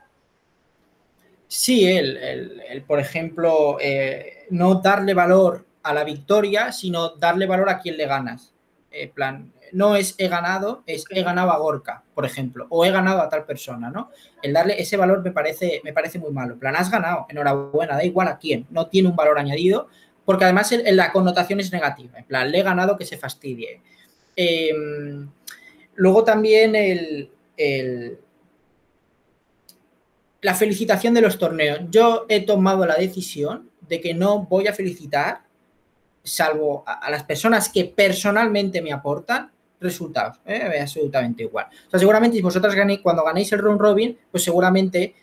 Sí, el, por ejemplo, eh, no darle valor a la victoria, sino darle valor a quien le ganas. Eh, plan, no es he ganado, es he ganado a Gorka, por ejemplo, o he ganado a tal persona, ¿no? El darle ese valor me parece, me parece muy malo. plan, has ganado, enhorabuena, da igual a quién, no tiene un valor añadido, porque además la connotación es negativa. En plan, le he ganado que se fastidie. Em, luego también el la felicitación de los torneos. Yo he tomado la decisión de que no voy a felicitar, salvo a, las personas que personalmente me aportan, resultados. ¿eh? Absolutamente igual. O sea, seguramente si vosotras ganéis, cuando ganéis el round robin, pues seguramente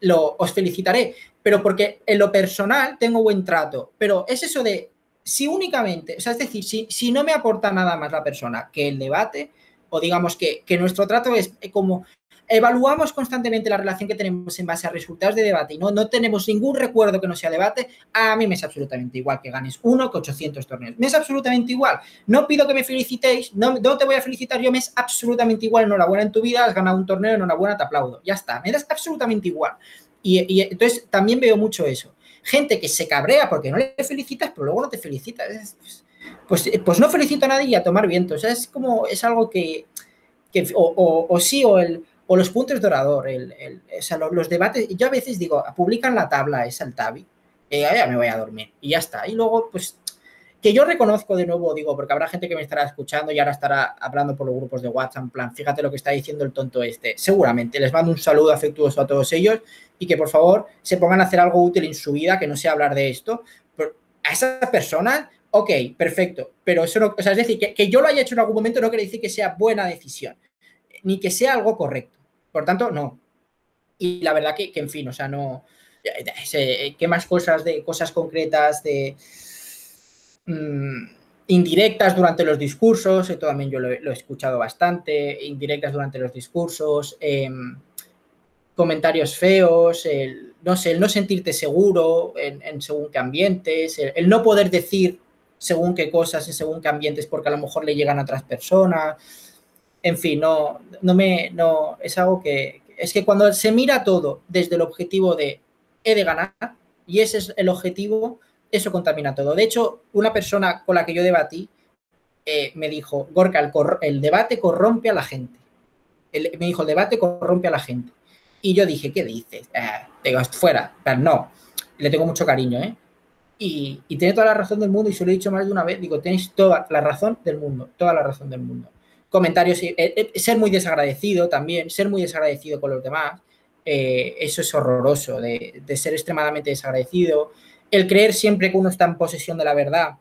lo, os felicitaré, pero porque en lo personal tengo buen trato. Pero es eso de, si únicamente, o sea, es decir, si, si no me aporta nada más la persona que el debate, o digamos que, que nuestro trato es como evaluamos constantemente la relación que tenemos en base a resultados de debate y no, no tenemos ningún recuerdo que no sea debate, a mí me es absolutamente igual que ganes uno que 800 torneos. Me es absolutamente igual. No pido que me felicitéis, no, no te voy a felicitar yo, me es absolutamente igual. Enhorabuena en tu vida, has ganado un torneo, enhorabuena, te aplaudo. Ya está, me das absolutamente igual. Y, entonces también veo mucho eso. Gente que se cabrea porque no le felicitas, pero luego no te felicitas. Pues, pues, pues, no felicito a nadie y a tomar viento. O sea, es como, es algo que, que o, o sí, o el o los puntos de orador, los, debates. Yo a veces digo, publican la tabla, es el tabi, ya me voy a dormir y ya está. Y luego, pues, que yo reconozco de nuevo, digo, porque habrá gente que me estará escuchando y ahora estará hablando por los grupos de WhatsApp, en plan, fíjate lo que está diciendo el tonto este. Seguramente, les mando un saludo afectuoso a todos ellos y que por favor se pongan a hacer algo útil en su vida, que no sea hablar de esto. A esas personas, ok, perfecto, pero eso no, o sea, es decir, que yo lo haya hecho en algún momento no quiere decir que sea buena decisión, ni que sea algo correcto. Por tanto, no. Y la verdad que, en fin, o sea, no. ¿Qué más cosas de cosas concretas de mm, indirectas durante los discursos? Esto también yo lo, he escuchado bastante. Indirectas durante los discursos. Em, comentarios feos, el, no sé, el no sentirte seguro en, según qué ambientes, el, no poder decir según qué cosas en según qué ambientes porque a lo mejor le llegan a otras personas en fin, no, no me, no, es algo que, es que cuando se mira todo desde el objetivo de he de ganar, y ese es el objetivo, eso contamina todo. De hecho, una persona con la que yo debatí eh, me dijo, Gorka, el, debate corrompe a la gente. me dijo, el debate corrompe a la gente. Y yo dije, ¿qué dices? Eh, digo, fuera. Pero no, le tengo mucho cariño, ¿eh? Y, y tiene toda la razón del mundo, y se lo he dicho más de una vez, digo, tenéis toda la razón del mundo, toda la razón del mundo comentarios, eh, eh, ser muy desagradecido también, ser muy desagradecido con los demás, eh, eso es horroroso, de, ser extremadamente desagradecido, el creer siempre que uno está en posesión de la verdad,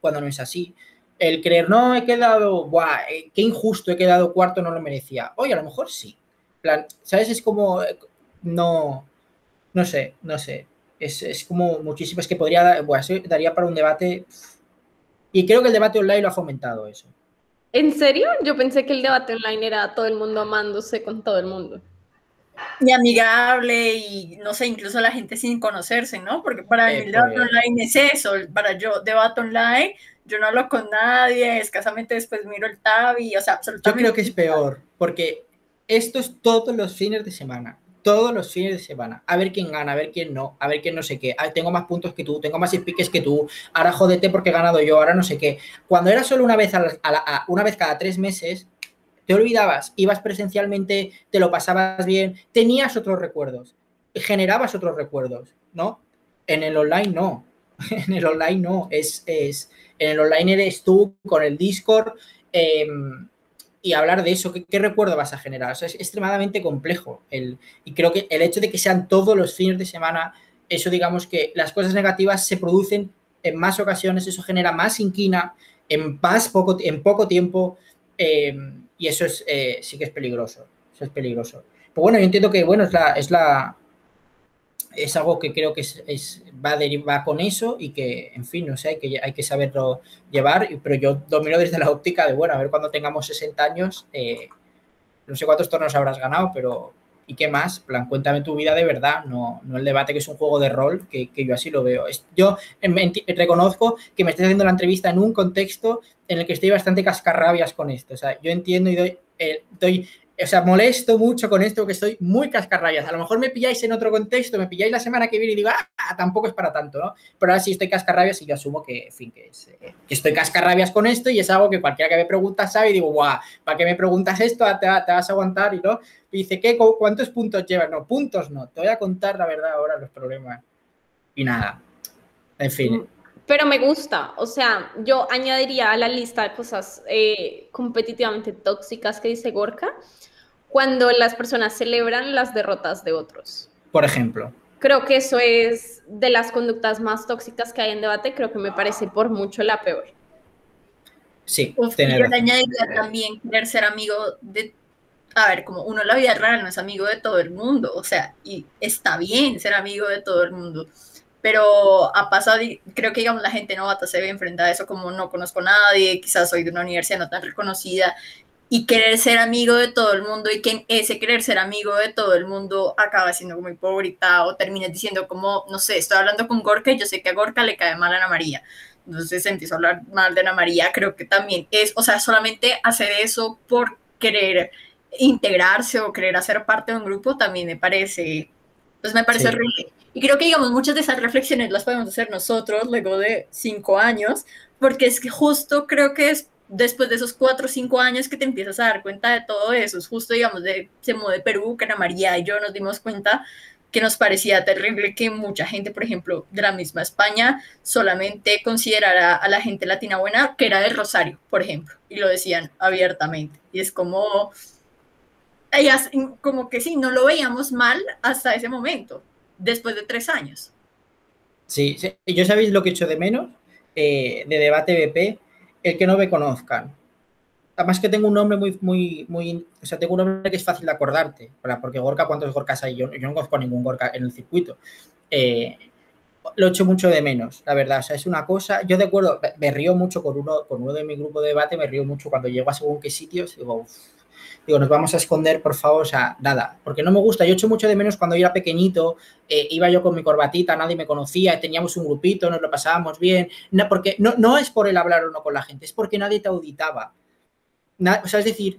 cuando no es así, el creer, no, he quedado, buah, qué injusto, he quedado cuarto, no lo merecía. Oye, a lo mejor sí. plan, ¿sabes? Es como, no, no sé, no sé. Es, como muchísimo, es que podría, bueno, daría para un debate. Y creo que el debate online lo ha fomentado eso. ¿En serio? Yo pensé que el debate online era todo el mundo amándose con todo el mundo. Y amigable y no sé, incluso la gente sin conocerse, ¿no? Porque para mí el debate online es eso, para yo debate online, yo no hablo con nadie, escasamente después miro el tab y, o sea, absolutamente. Yo creo que es peor, porque esto es todos los fines de semana todos los fines de semana, a ver quién gana, a ver quién no, a ver quién no sé qué, tengo más puntos que tú, tengo más piques que tú, ahora jódete porque he ganado yo, ahora no sé qué. Cuando era solo una vez, una vez cada tres meses, te olvidabas, ibas presencialmente, te lo pasabas bien, tenías otros recuerdos, generabas otros recuerdos, ¿no? En el online no, en el online no, es, es en el online eres tú con el Discord. Eh, y hablar de eso, ¿qué, recuerdo vas a generar? O es extremadamente complejo. El, y creo que el hecho de que sean todos los fines de semana, eso digamos que las cosas negativas se producen en más ocasiones, eso genera más inquina en, más poco, en poco tiempo eh, y eso es, eh, sí que es peligroso. Eso es peligroso. Pues bueno, yo entiendo que bueno, es la, es algo que creo que es, va, con eso y que, en fin, no sé, hay que, hay que saberlo llevar, pero yo domino desde la óptica de, bueno, a ver cuando tengamos 60 años, eh, no sé cuántos torneos habrás ganado, pero ¿y qué más? plan, cuéntame tu vida de verdad, no, no el debate que es un juego de rol, que, yo así lo veo. Yo reconozco que me estoy haciendo la entrevista en un contexto en el que estoy bastante cascarrabias con esto, o sea, yo entiendo y doy, eh, doy o sea, molesto mucho con esto, que estoy muy cascarrabias. A lo mejor me pilláis en otro contexto, me pilláis la semana que viene y digo, ah, tampoco es para tanto, ¿no? Pero ahora sí estoy cascarrabias y yo asumo que, en fin, que, es, eh, que estoy cascarrabias con esto y es algo que cualquiera que me pregunta sabe y digo, guau, ¿para qué me preguntas esto? Te, vas a aguantar y no. Y dice, ¿qué? ¿Cuántos puntos llevas? No, puntos no. Te voy a contar la verdad ahora los problemas. Y nada. En fin. Pero me gusta, o sea, yo añadiría a la lista de cosas eh, competitivamente tóxicas que dice Gorka, cuando las personas celebran las derrotas de otros. Por ejemplo. Creo que eso es de las conductas más tóxicas que hay en debate, creo que me parece por mucho la peor. Sí, yo le añadiría también querer ser amigo de a ver, como uno en la vida real no es amigo de todo el mundo, o sea, y está bien ser amigo de todo el mundo, pero ha pasado, creo que digamos la gente novata se ve enfrentada a eso como no conozco a nadie, quizás soy de una universidad no tan reconocida, y querer ser amigo de todo el mundo y que ese querer ser amigo de todo el mundo acaba siendo como hipócrita o termines diciendo como, no sé, estoy hablando con Gorka y yo sé que a Gorka le cae mal a Ana María. Entonces empiezo a hablar mal de Ana María, creo que también es, o sea, solamente hacer eso por querer integrarse o querer hacer parte de un grupo también me parece, pues me parece horrible. Y creo que, digamos, muchas de esas reflexiones las podemos hacer nosotros luego de cinco años, porque es que justo creo que es después de esos cuatro o cinco años que te empiezas a dar cuenta de todo eso, es justo, digamos, de, se de Perú, que Ana María y yo nos dimos cuenta que nos parecía terrible que mucha gente, por ejemplo, de la misma España, solamente considerara a la gente latina buena que era de Rosario, por ejemplo, y lo decían abiertamente. Y es como, ellas, como que sí, no lo veíamos mal hasta ese momento, después de tres años. Sí, yo sabéis lo que echo de menos eh, de debate BP, el que no me conozcan. Además que tengo un nombre muy, muy, muy, o sea, tengo un nombre que es fácil de acordarte, porque Gorka, ¿cuántos Gorkas hay? Yo, yo no conozco ningún Gorka en el circuito. Eh, lo echo mucho de menos, la verdad. O sea, es una cosa. Yo de acuerdo, me río mucho con uno, con uno de mi grupo de debate, me río mucho cuando llego a según qué sitios. Digo, digo, nos vamos a esconder, por favor, o sea, nada, porque no me gusta. Yo echo mucho de menos cuando yo era pequeñito, eh, iba yo con mi corbatita, nadie me conocía, teníamos un grupito, nos lo pasábamos bien. Porque no, no es por el hablar o no con la gente, es porque nadie te auditaba. o sea, es decir,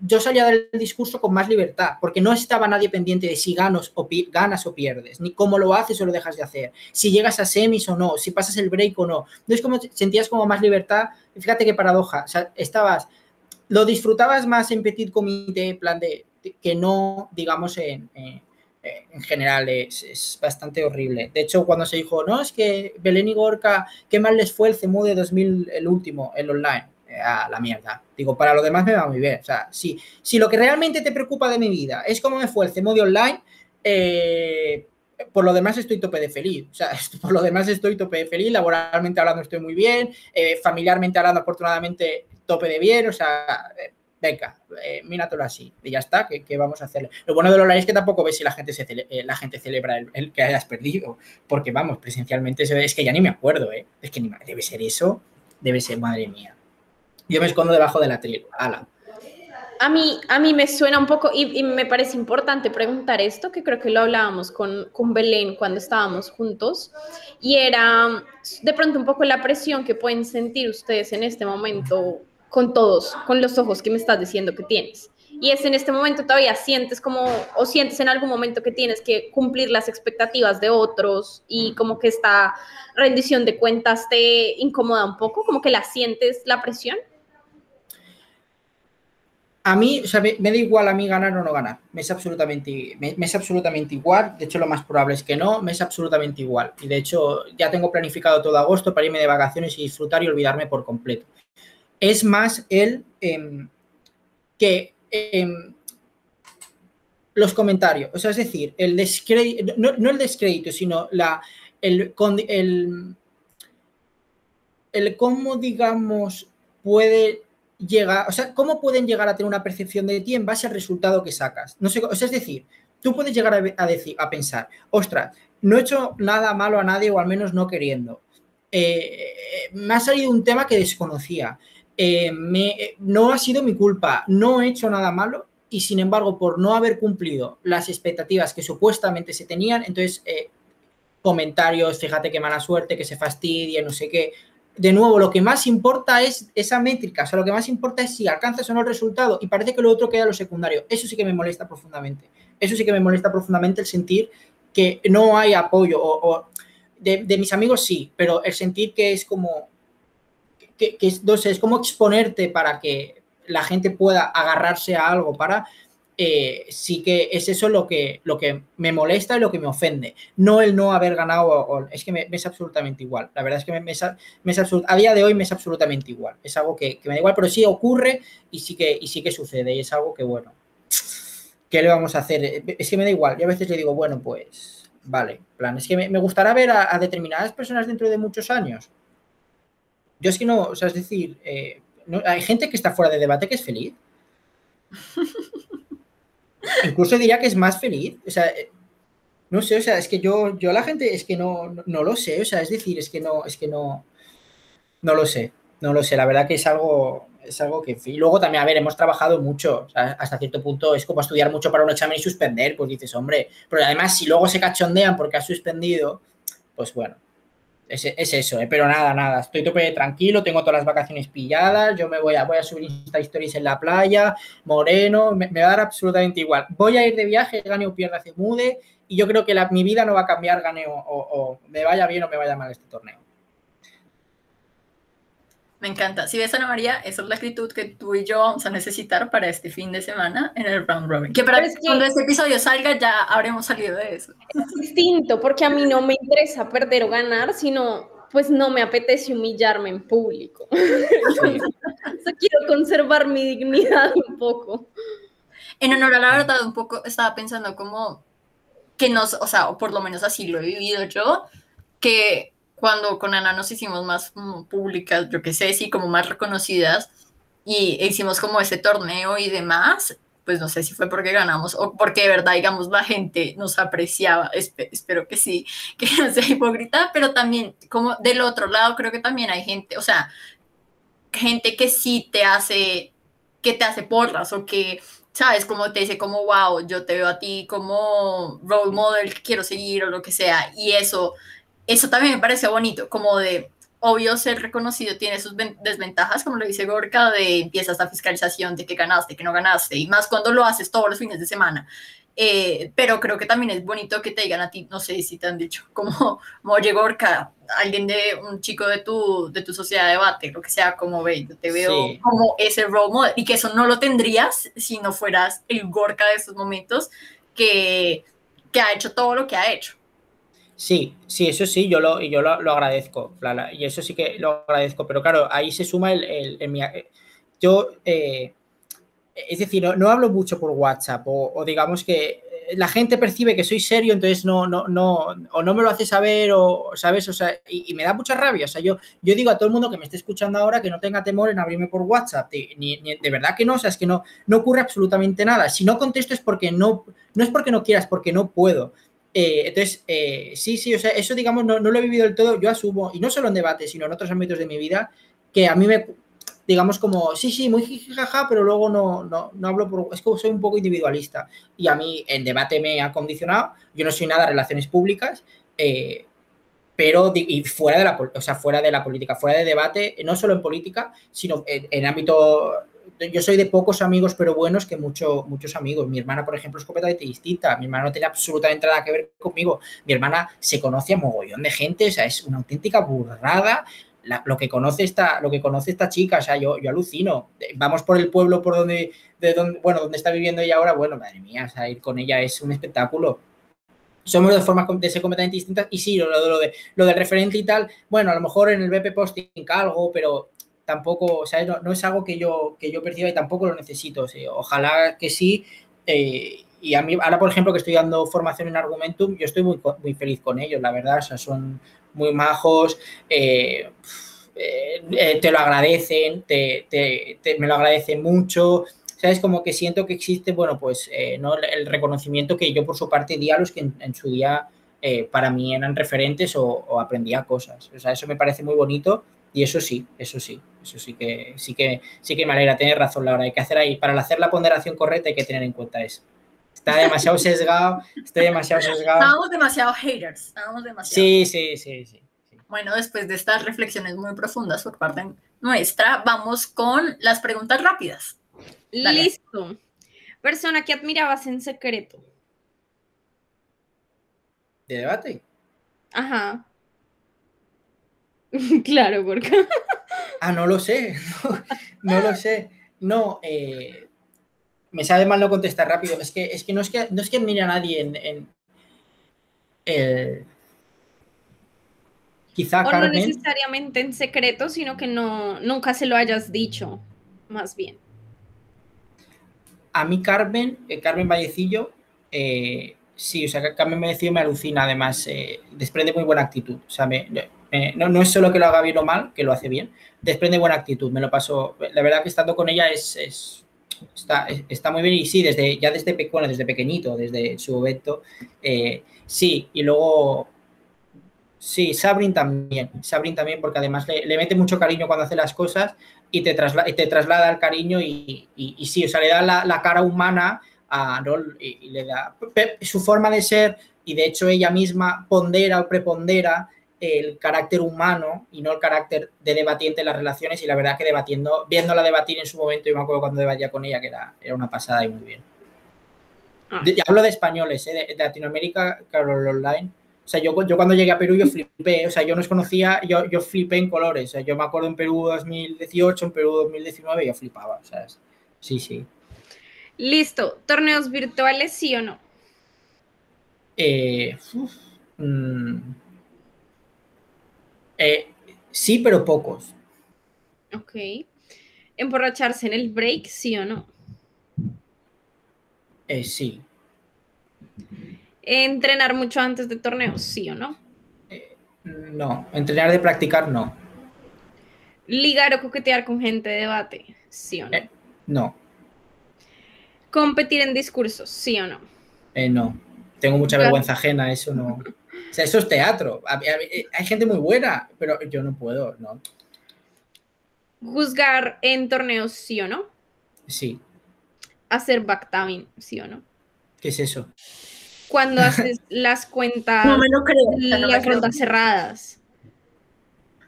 yo salía del discurso con más libertad, porque no estaba nadie pendiente de si ganas o, ganas o pierdes, ni cómo lo haces o lo dejas de hacer, si llegas a semis o no, si pasas el break o no. Entonces, como sentías como más libertad, fíjate qué paradoja, o sea, estabas lo disfrutabas más en petit comité, plan de, que no, digamos, en, en general es, bastante horrible. De hecho, cuando se dijo, no, es que Belén y Gorka, qué mal les fue el CEMU de 2000, el último, el online. A la mierda. Digo, para lo demás me va muy bien. O sea, si, si lo que realmente te preocupa de mi vida es cómo me fue el CEMU de online, eh, por lo demás estoy tope de feliz. O sea, por lo demás estoy tope de feliz. Laboralmente hablando estoy muy bien. Eh, familiarmente hablando, afortunadamente tope de bien, o sea, eh, venga, eh, míratelo así, y ya está, ¿qué, vamos a hacer? Lo bueno de los live es que tampoco ves si la gente, se eh, la gente celebra el, que hayas perdido, porque vamos, presencialmente es que ya ni me acuerdo, ¿eh? es que ni, debe ser eso, debe ser, madre mía. Yo me escondo debajo de la tril, ala. A mí, a mí me suena un poco, y, me parece importante preguntar esto, que creo que lo hablábamos con, con Belén cuando estábamos juntos, y era de pronto un poco la presión que pueden sentir ustedes en este momento con todos, con los ojos que me estás diciendo que tienes. Y es en este momento todavía sientes como, o sientes en algún momento que tienes que cumplir las expectativas de otros y como que esta rendición de cuentas te incomoda un poco, como que la sientes la presión. A mí, o sea, me, da igual a mí ganar o no ganar. Me es, absolutamente, me, es absolutamente igual. De hecho, lo más probable es que no. Me es absolutamente igual. Y de hecho, ya tengo planificado todo agosto para irme de vacaciones y disfrutar y olvidarme por completo es más el em, que em, los comentarios, o sea, es decir, el descrédito, no, el descrédito, sino la, el, el, el cómo, digamos, puede llegar, o sea, cómo pueden llegar a tener una percepción de ti en base al resultado que sacas. No sé, o sea, es decir, tú puedes llegar a, decir, a pensar, ostras, no he hecho nada malo a nadie o al menos no queriendo. Eh, me ha salido un tema que desconocía. Eh, no ha sido mi culpa, no he hecho nada malo y sin embargo por no haber cumplido las expectativas que supuestamente se tenían, entonces eh, comentarios, fíjate qué mala suerte, que se fastidia, no sé qué. De nuevo, lo que más importa es esa métrica, o sea, lo que más importa es si alcanzas o no el resultado y parece que lo otro queda lo secundario. Eso sí que me molesta profundamente. Eso sí que me molesta profundamente el sentir que no hay apoyo o, de mis amigos sí, pero el sentir que es como que, que es como exponerte para que la gente pueda agarrarse a algo para, eh, sí que es eso lo que, lo que me molesta y lo que me ofende. No el no haber ganado, es que me, es absolutamente igual. La verdad es que me, es, a día de hoy me es absolutamente igual. Es algo que, me da igual, pero sí ocurre y sí, que, y sí que sucede. Y es algo que, bueno, ¿qué le vamos a hacer? Es que me da igual. Y a veces le digo, bueno, pues, vale, plan, es que me, gustará ver a determinadas personas dentro de muchos años yo es que no, o sea, es decir, eh, hay gente que está fuera de debate que es feliz. incluso diría que es más feliz. O sea, eh, no sé, o sea, es que yo, yo la gente es que no, no, no lo sé, o sea, es decir, es que no, es que no, no lo sé, no lo sé, la verdad que es algo, es algo que... Y luego también, a ver, hemos trabajado mucho, hasta cierto punto es como estudiar mucho para un examen y suspender, pues dices, hombre, pero además si luego se cachondean porque has suspendido, pues bueno, es, es eso, ¿eh? pero nada, nada, estoy tope tranquilo, tengo todas las vacaciones pilladas, yo me voy a, voy a subir Insta Stories en la playa, moreno, me, va a dar absolutamente igual. Voy a ir de viaje, gane o pierda, se mude, y yo creo que la, mi vida no va a cambiar, gane o, o me vaya bien o me vaya mal este torneo. Me encanta. Si ves, Ana María, esa es la actitud que tú y yo vamos a necesitar para este fin de semana en el round robin. Que para es que- cuando este episodio salga ya habremos salido de eso. Es distinto, porque a mí no me interesa perder o ganar, sino pues no me apetece humillarme en público. Sea, quiero conservar mi dignidad un poco. En honor a la verdad, un poco estaba pensando como que nos, o sea, o por lo menos así lo he vivido yo, que cuando con Ana nos hicimos más públicas, yo qué sé, sí, como más reconocidas, y hicimos como ese torneo y demás, pues no sé si fue porque ganamos o porque de verdad, digamos, la gente nos apreciaba, espe- espero que sí, que no sea hipócrita, pero también como del otro lado creo que también hay gente, o sea, gente que sí te hace, que te hace porras o que ¿sabes? Como te dice como, wow, yo te veo a ti como role model quiero seguir o lo que sea. Y eso, eso también me parece bonito, como de, obvio, ser reconocido tiene sus ven- desventajas, como lo dice Gorka, de empieza esta fiscalización de que ganaste, que no ganaste, y más cuando lo haces todos los fines de semana. Eh, pero creo que también es bonito que te digan a ti, no sé si te han dicho, como, como oye Gorka, alguien de un chico de tu, de tu sociedad de debate, lo que sea, como ve, yo te veo Sí. como ese role model, y que eso no lo tendrías si no fueras el Gorka de estos momentos que, que ha hecho todo lo que ha hecho. Sí, sí, eso sí, yo lo, yo lo, lo agradezco, y eso sí que lo agradezco, pero claro, ahí se suma el, el- eh, yo, eh, es decir, no, hablo mucho por WhatsApp, o, digamos que eh, la gente percibe que soy serio, entonces no, no, no, o no me lo hace saber, o, ¿sabes? O sea, y, me da mucha rabia, o sea, yo, yo digo a todo el mundo que me esté escuchando ahora que no tenga temor en abrirme por WhatsApp, ni, de verdad que no, o sea, es que no, no ocurre absolutamente nada, si no contesto es porque no, no es porque no quieras, porque no puedo. Eh, entonces, eh, sí, sí, o sea, eso digamos no, no lo he vivido del todo, yo asumo, y no solo en debate, sino en otros ámbitos de mi vida, que a mí me, digamos como, sí, sí, muy jijijaja, pero luego no, no, no hablo por, es como soy un poco individualista, y a mí el debate me ha condicionado, yo no soy nada de relaciones públicas, eh, pero y fuera de la, o sea, fuera de la política, fuera de debate, no solo en política, sino en, en ámbito yo soy de pocos amigos, pero buenos, que mucho, muchos amigos. Mi hermana, por ejemplo, es completamente distinta. Mi hermana no tiene absolutamente nada que ver conmigo. Mi hermana se conoce a mogollón de gente, o sea, es una auténtica burrada. La- lo, que conoce esta, lo que conoce esta chica, o sea, yo, yo alucino. Vamos por el pueblo por donde, de donde, bueno, donde está viviendo ella ahora, bueno, madre mía, o sea, ir con ella es un espectáculo. Somos de formas de ser completamente distintas. Y sí, lo, lo, lo de, lo del referente y tal, bueno, a lo mejor en el BP posting algo, pero tampoco, sea, no, no es algo que yo, que yo perciba y tampoco lo necesito. ojalá que sí. eh, y a mí, ahora, por ejemplo, que estoy dando formación en Argumentum, yo estoy muy, muy feliz con ellos, la verdad. O sea, son muy majos, eh, eh, te lo agradecen, te, te- me lo agradecen mucho. ¿Sabes? Como que siento que existe, bueno, pues, ¿no? el, reconocimiento que yo por su parte di a los que en, su día para mí eran referentes o, o aprendía cosas. O sea, eso me parece muy bonito y eso sí, eso sí, eso sí que sí que sí que me alegra tener razón Laura, hay que hacer ahí para hacer la ponderación correcta hay que tener en cuenta eso. Está demasiado sesgado, estoy demasiado sesgado. Estábamos demasiado haters, estábamos demasiado. Sí, sí, sí, sí. sí. Bueno, después de estas reflexiones muy profundas por parte nuestra, vamos con las preguntas rápidas. Dale. Listo. Persona que admirabas en secreto. ¿De debate? Ajá. claro, porque Ah, no lo sé, no, no lo sé. No, eh, me sabe mal no contestar rápido. Es que, es que no es que no es que admire a nadie en, en el- quizá o no Carmen. necesariamente en secreto, sino que no nunca se lo hayas dicho, más bien. A mí Carmen, eh, Carmen Vallecillo, eh, sí, o sea, Carmen Vallecillo me alucina, además, eh, desprende muy buena actitud. O sea, me- me- no, no es solo que lo haga bien o mal, que lo hace bien, desprende buena actitud, me lo paso. La verdad que estando con ella es, es, está, está muy bien y sí, desde, ya desde, bueno, desde pequeñito, desde su momento, eh, sí, y luego, sí, Sabrin también, Sabrin también, porque además le, mete mucho cariño cuando hace las cosas y te, te traslada el cariño y, y- sí, o sea, le da la, cara humana a Rol y, y le da su forma de ser y de hecho ella misma pondera o prepondera el carácter humano y no el carácter de debatiente en las relaciones y la verdad que debatiendo, viéndola debatir en su momento, yo me acuerdo cuando debatía con ella que era, era una pasada y muy bien. Ah. De- hablo de españoles, ¿eh? de, de Latinoamérica, claro, online. O sea, yo, yo cuando llegué a Perú yo flipé, o sea, yo no conocía, yo, yo flipé en colores. O sea, yo me acuerdo en Perú 2018, en Perú 2019, yo flipaba, o sea, sí, sí. Listo. ¿Torneos virtuales, sí o no? Eh, uf, mm, eh, sí, pero pocos. Ok. ¿Emborracharse en el break, sí o no? Eh, sí. ¿Entrenar mucho antes de torneos, sí o no? No, entrenar de practicar no. ¿Ligar o coquetear con gente de debate, sí o no? Eh. No, ¿Competir en discursos, sí o no? eh, no. Tengo mucha vergüenza ajena, eso no. O sea, eso es teatro. Eh, Hay gente muy buena, pero yo no puedo, no. ¿Juzgar en torneos, sí o no? Sí, ¿Hacer backtabbing, sí o no? ¿qué es eso? Cuando haces las cuentas, No me lo creo. no las creo. rondas cerradas.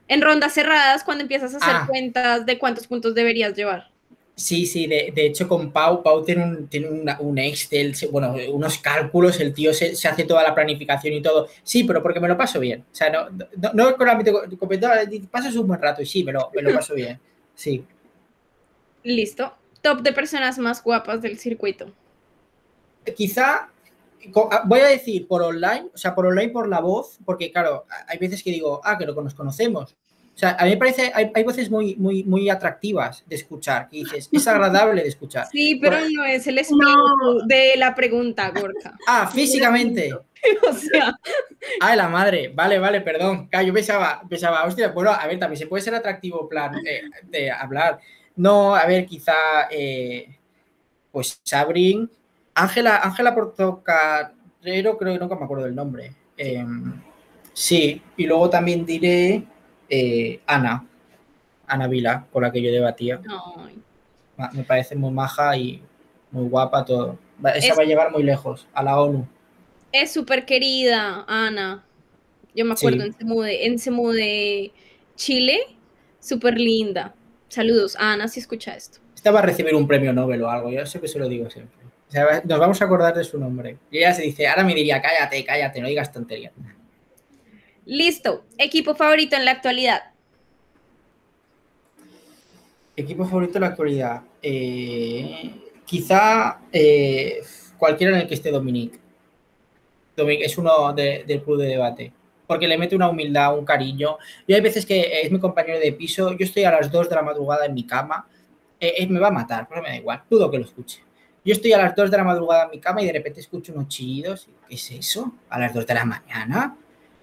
En rondas cerradas, cuando empiezas a hacer Ah. cuentas de cuántos puntos deberías llevar. Sí, sí, de, de hecho con Pau, Pau tiene un, tiene una- un Excel, bueno, unos cálculos, el tío se, se hace toda la planificación y todo. Sí, pero porque me lo paso bien. O sea, no, no, no con ámbito competidor, pasas un buen rato y sí, me lo, me lo paso bien. Sí. Listo. Top de personas más guapas del circuito. Quizá, ah, voy a decir por online, o sea, por online por la voz, porque claro, hay veces que digo, ah, que lo que nos conocemos. O sea, a mí me parece, hay, hay voces muy, muy, muy atractivas de escuchar, que dices, es agradable de escuchar. Sí, pero Por- no es el espíritu de la pregunta, Gorka. Ah, físicamente. O sea, Ay, la madre. Vale, vale, perdón. Yo pensaba, pensaba, hostia, bueno, a ver, también se puede ser atractivo plan eh, de hablar. No, a ver, quizá, eh, pues Sabrin, Ángela, Ángela Portocarrero, creo que nunca me acuerdo del nombre. Eh, sí, y luego también diré eh, Ana, Ana Vila, con la que yo debatía. ay, Me parece muy maja y muy guapa todo. Va- Esa Es- va a llevar muy lejos, a la ONU. es súper querida, Ana. Yo me acuerdo Sí. en Semude, en Semude, Chile, súper linda. Saludos, Ana, si escucha esto. Esta va a recibir un premio Nobel o algo, yo sé que se lo digo siempre. O sea, nos vamos a acordar de su nombre. Y ella se dice, ahora me diría, cállate, cállate, no digas tonterías. Listo. Equipo favorito en la actualidad. Equipo favorito en la actualidad. Eh, quizá eh, cualquiera en el que esté Dominic. Dominic es uno de- del club de debate. Porque le mete una humildad, un cariño. Y hay veces que es mi compañero de piso. Yo estoy a las 2 de la madrugada en mi cama. eh, me va a matar, pero me da igual. Dudo que lo escuche. Yo estoy a las 2 de la madrugada en mi cama y de repente escucho unos chillidos. ¿Qué es eso? ¿A las 2 de la mañana?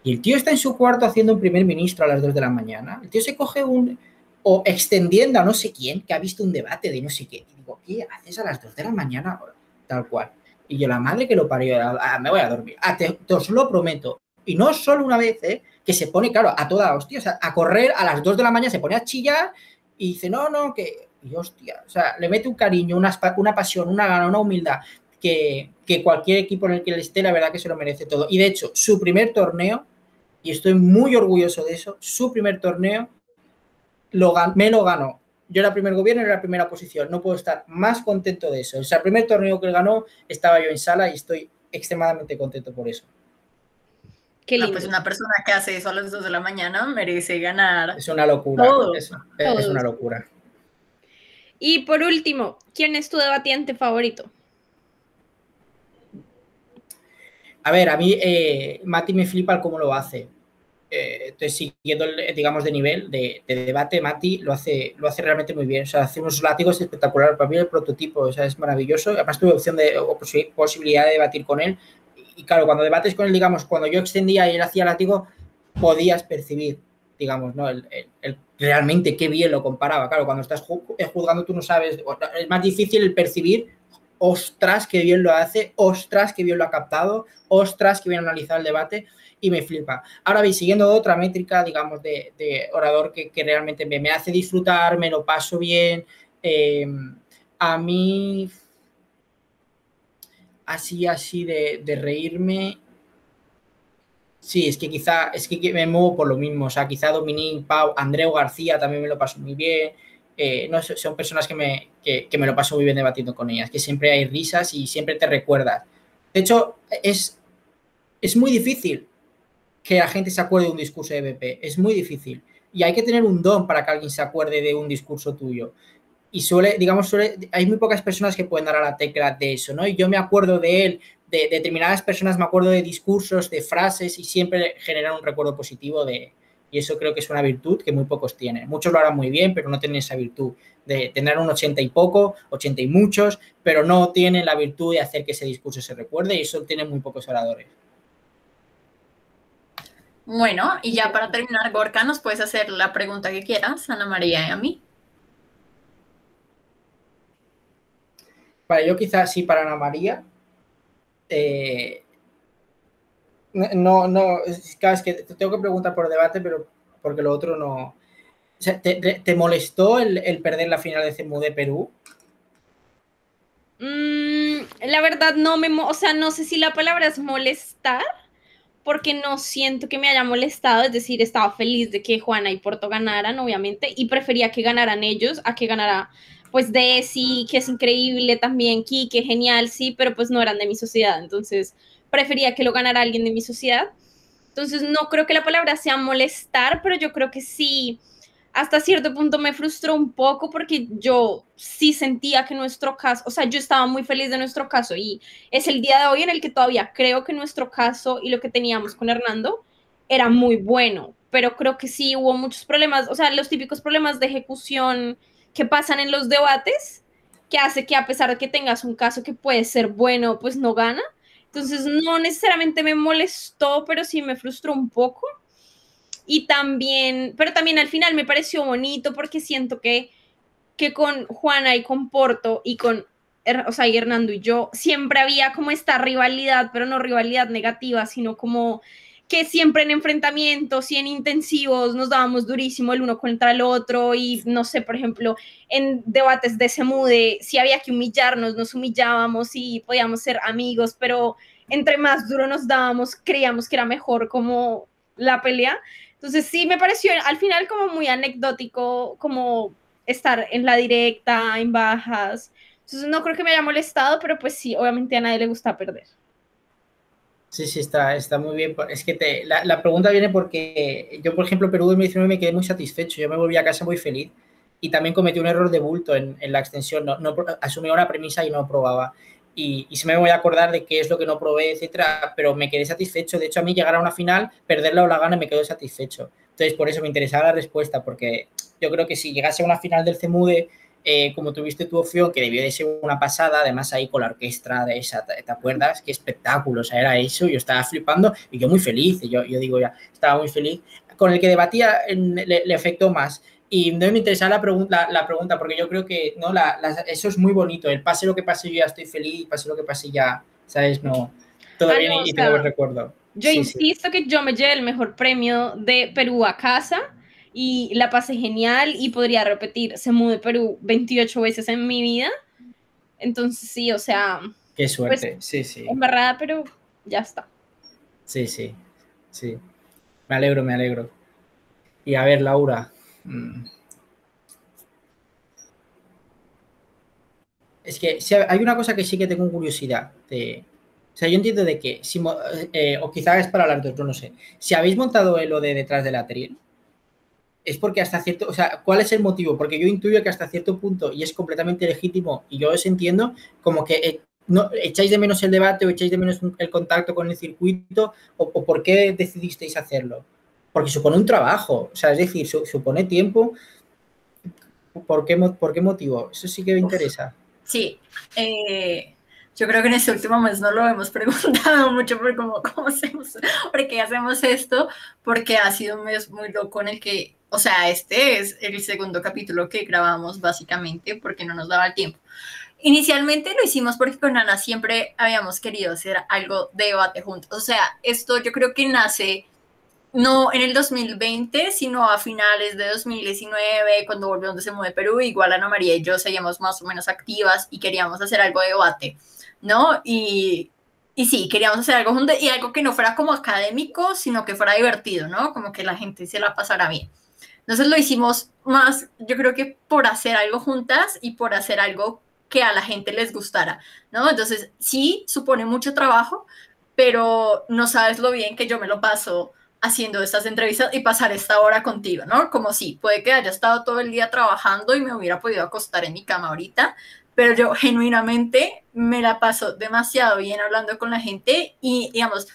Y el tío está en su cuarto haciendo un primer ministro a las 2 de la mañana. El tío se coge un, o extendiendo a no sé quién que ha visto un debate de no sé qué. Y digo, ¿qué haces a las 2 de la mañana? Tal cual. Y yo, la madre que lo parió, ah, me voy a dormir. Ah, te, te os lo prometo. Y no solo una vez, ¿eh? que se pone, claro, a toda hostia, o sea, a correr a las 2 de la mañana, se pone a chillar y dice, no, no, que. Y hostia, o sea, le mete un cariño, una, una pasión, una gana, una humildad que, que cualquier equipo en el que él esté, la verdad que se lo merece todo. Y de hecho, su primer torneo, y estoy muy orgulloso de eso, su primer torneo lo me lo ganó. Yo era primer gobierno y era primera posición. No puedo estar más contento de eso. O sea, el primer torneo que él ganó estaba yo en sala y estoy extremadamente contento por eso. Qué No, lindo. pues una persona que hace eso a las 2 de la mañana merece ganar. Es una locura. Todo. Es, es Todo. una locura. Y por último, ¿quién es tu debatiente favorito? A ver, a mí eh, Mati me flipa el cómo lo hace. Eh, siguiendo, el, digamos, de nivel de, de debate, Mati lo hace, lo hace realmente muy bien. O sea, hace unos látigos espectaculares. Para mí el prototipo, o sea, es maravilloso. Además, tuve opción de, o posi- posibilidad de debatir con él. Y claro, cuando debates con él, digamos, cuando yo extendía y él hacía látigo, podías percibir digamos, ¿no? El, realmente qué bien lo comparaba. Claro, cuando estás eh, juzgando tú no sabes, es más difícil el percibir, ostras, qué bien lo hace, ostras, qué bien lo ha captado, ostras, qué bien analizado el debate y me flipa. Ahora veis, siguiendo otra métrica, digamos, de, orador que, realmente me, hace disfrutar, me lo paso bien. Eh, a mí, así, así de, de reírme, Sí, es que quizá, es que me muevo por lo mismo. O sea, quizá Dominique, Pau, Andreu García también me lo paso muy bien. Eh, no, son personas que me, que, me lo paso muy bien debatiendo con ellas, que siempre hay risas y siempre te recuerdas. De hecho, es, es muy difícil que la gente se acuerde de un discurso de BP. Es muy difícil. Y hay que tener un don para que alguien se acuerde de un discurso tuyo. Y suele, digamos, suele, hay muy pocas personas que pueden dar a la tecla de eso, ¿no? Y yo me acuerdo de él de, determinadas personas me acuerdo de discursos, de frases y siempre generan un recuerdo positivo de... Y eso creo que es una virtud que muy pocos tienen. Muchos lo harán muy bien, pero no tienen esa virtud de tener un 80 y poco, 80 y muchos, pero no tienen la virtud de hacer que ese discurso se recuerde y eso tienen muy pocos oradores. Bueno, y ya para terminar, Gorka, nos puedes hacer la pregunta que quieras, Ana María y a mí. Para yo quizás sí, para Ana María. Eh, no, no, es que te tengo que preguntar por debate, pero porque lo otro no. ¿te, molestó el, perder la final de CEMU de Perú? Mm, la verdad no me, o sea, no sé si la palabra es molestar, porque no siento que me haya molestado, es decir, estaba feliz de que Juana y Porto ganaran, obviamente, y prefería que ganaran ellos a que ganara pues Desi, que es increíble también, Kike, genial, sí, pero pues no eran de mi sociedad, entonces prefería que lo ganara alguien de mi sociedad. Entonces no creo que la palabra sea molestar, pero yo creo que sí, hasta cierto punto me frustró un poco porque yo sí sentía que nuestro caso, o sea, yo estaba muy feliz de nuestro caso y es el día de hoy en el que todavía creo que nuestro caso y lo que teníamos con Hernando era muy bueno, pero creo que sí hubo muchos problemas, o sea, los típicos problemas de ejecución que pasan en los debates, que hace que a pesar de que tengas un caso que puede ser bueno, pues no gana. Entonces no necesariamente me molestó, pero sí me frustró un poco. Y también, pero también al final me pareció bonito porque siento que, que con Juana y con Porto y con, o sea, y Hernando y yo, siempre había como esta rivalidad, pero no rivalidad negativa, sino como que siempre en enfrentamientos y en intensivos nos dábamos durísimo el uno contra el otro y no sé, por ejemplo, en debates de ese mude, si había que humillarnos, nos humillábamos y podíamos ser amigos, pero entre más duro nos dábamos, creíamos que era mejor como la pelea. Entonces sí me pareció al final como muy anecdótico, como estar en la directa, en bajas. Entonces no creo que me haya molestado, pero pues sí, obviamente a nadie le gusta perder. Sí, sí, está, está muy bien. Es que te, la, pregunta viene porque yo, por ejemplo, Perú 2019 me quedé muy satisfecho. Yo me volví a casa muy feliz y también cometí un error de bulto en, en la extensión. No, no, asumí una premisa y no probaba. Y, y me voy a acordar de qué es lo que no probé, etcétera, pero me quedé satisfecho. De hecho, a mí llegar a una final, perderla o la gana, me quedo satisfecho. Entonces, por eso me interesaba la respuesta, porque yo creo que si llegase a una final del CEMUDE eh, como tuviste tu opción, que debió de ser una pasada, además ahí con la orquesta de esa, ¿te acuerdas? Qué espectáculo, o sea, era eso, yo estaba flipando y yo muy feliz, yo, yo digo ya, estaba muy feliz. Con el que debatía le, afectó más. Y no me interesa la, pregunta, la pregunta, porque yo creo que no la, eso es muy bonito. El pase lo que pase, yo ya estoy feliz, pase lo que pase, ya, ¿sabes? No, todo ah, bien y, te lo recuerdo. Yo insisto que yo me lleve el mejor premio de Perú a casa y la pasé genial y podría repetir, se mudó de Perú 28 veces en mi vida. Entonces sí, o sea... Qué suerte, pues, sí, sí. Verdad, pero ya está. Sí, sí, sí. Me alegro, me alegro. Y a ver, Laura. Mm. Es que hay una cosa que sí que tengo curiosidad. De, o sea, yo entiendo de que, eh, o quizás es para las dos, no sé. Si habéis montado lo de detrás del atril, es porque hasta cierto, o sea, ¿cuál es el motivo? Porque yo intuyo que hasta cierto punto, y es completamente legítimo, y yo os entiendo, como que eh, no, echáis de menos el debate o echáis de menos el contacto con el circuito, o, por qué decidisteis hacerlo. Porque supone un trabajo, o sea, es decir, supone tiempo. ¿Por qué, ¿Por qué motivo? Eso sí que me interesa. Sí. Eh, Yo creo que en este último mes no lo hemos preguntado mucho por cómo, cómo hacemos, por qué hacemos esto, porque ha sido un mes muy loco en el que, o sea, este es el segundo capítulo que grabamos básicamente porque no nos daba el tiempo. Inicialmente lo hicimos porque con Ana siempre habíamos querido hacer algo de debate juntos. O sea, esto yo creo que nace no en el 2020, sino a finales de 2019, cuando volvimos de se de Perú, igual Ana María y yo seguíamos más o menos activas y queríamos hacer algo de debate, ¿no? Y, y sí, queríamos hacer algo juntos y algo que no fuera como académico, sino que fuera divertido, ¿no? Como que la gente se la pasara bien. Entonces lo hicimos más, yo creo que por hacer algo juntas y por hacer algo que a la gente les gustara, ¿no? Entonces sí, supone mucho trabajo, pero no sabes lo bien que yo me lo paso haciendo estas entrevistas y pasar esta hora contigo, ¿no? Como si puede que haya estado todo el día trabajando y me hubiera podido acostar en mi cama ahorita, pero yo genuinamente me la paso demasiado bien hablando con la gente y, digamos,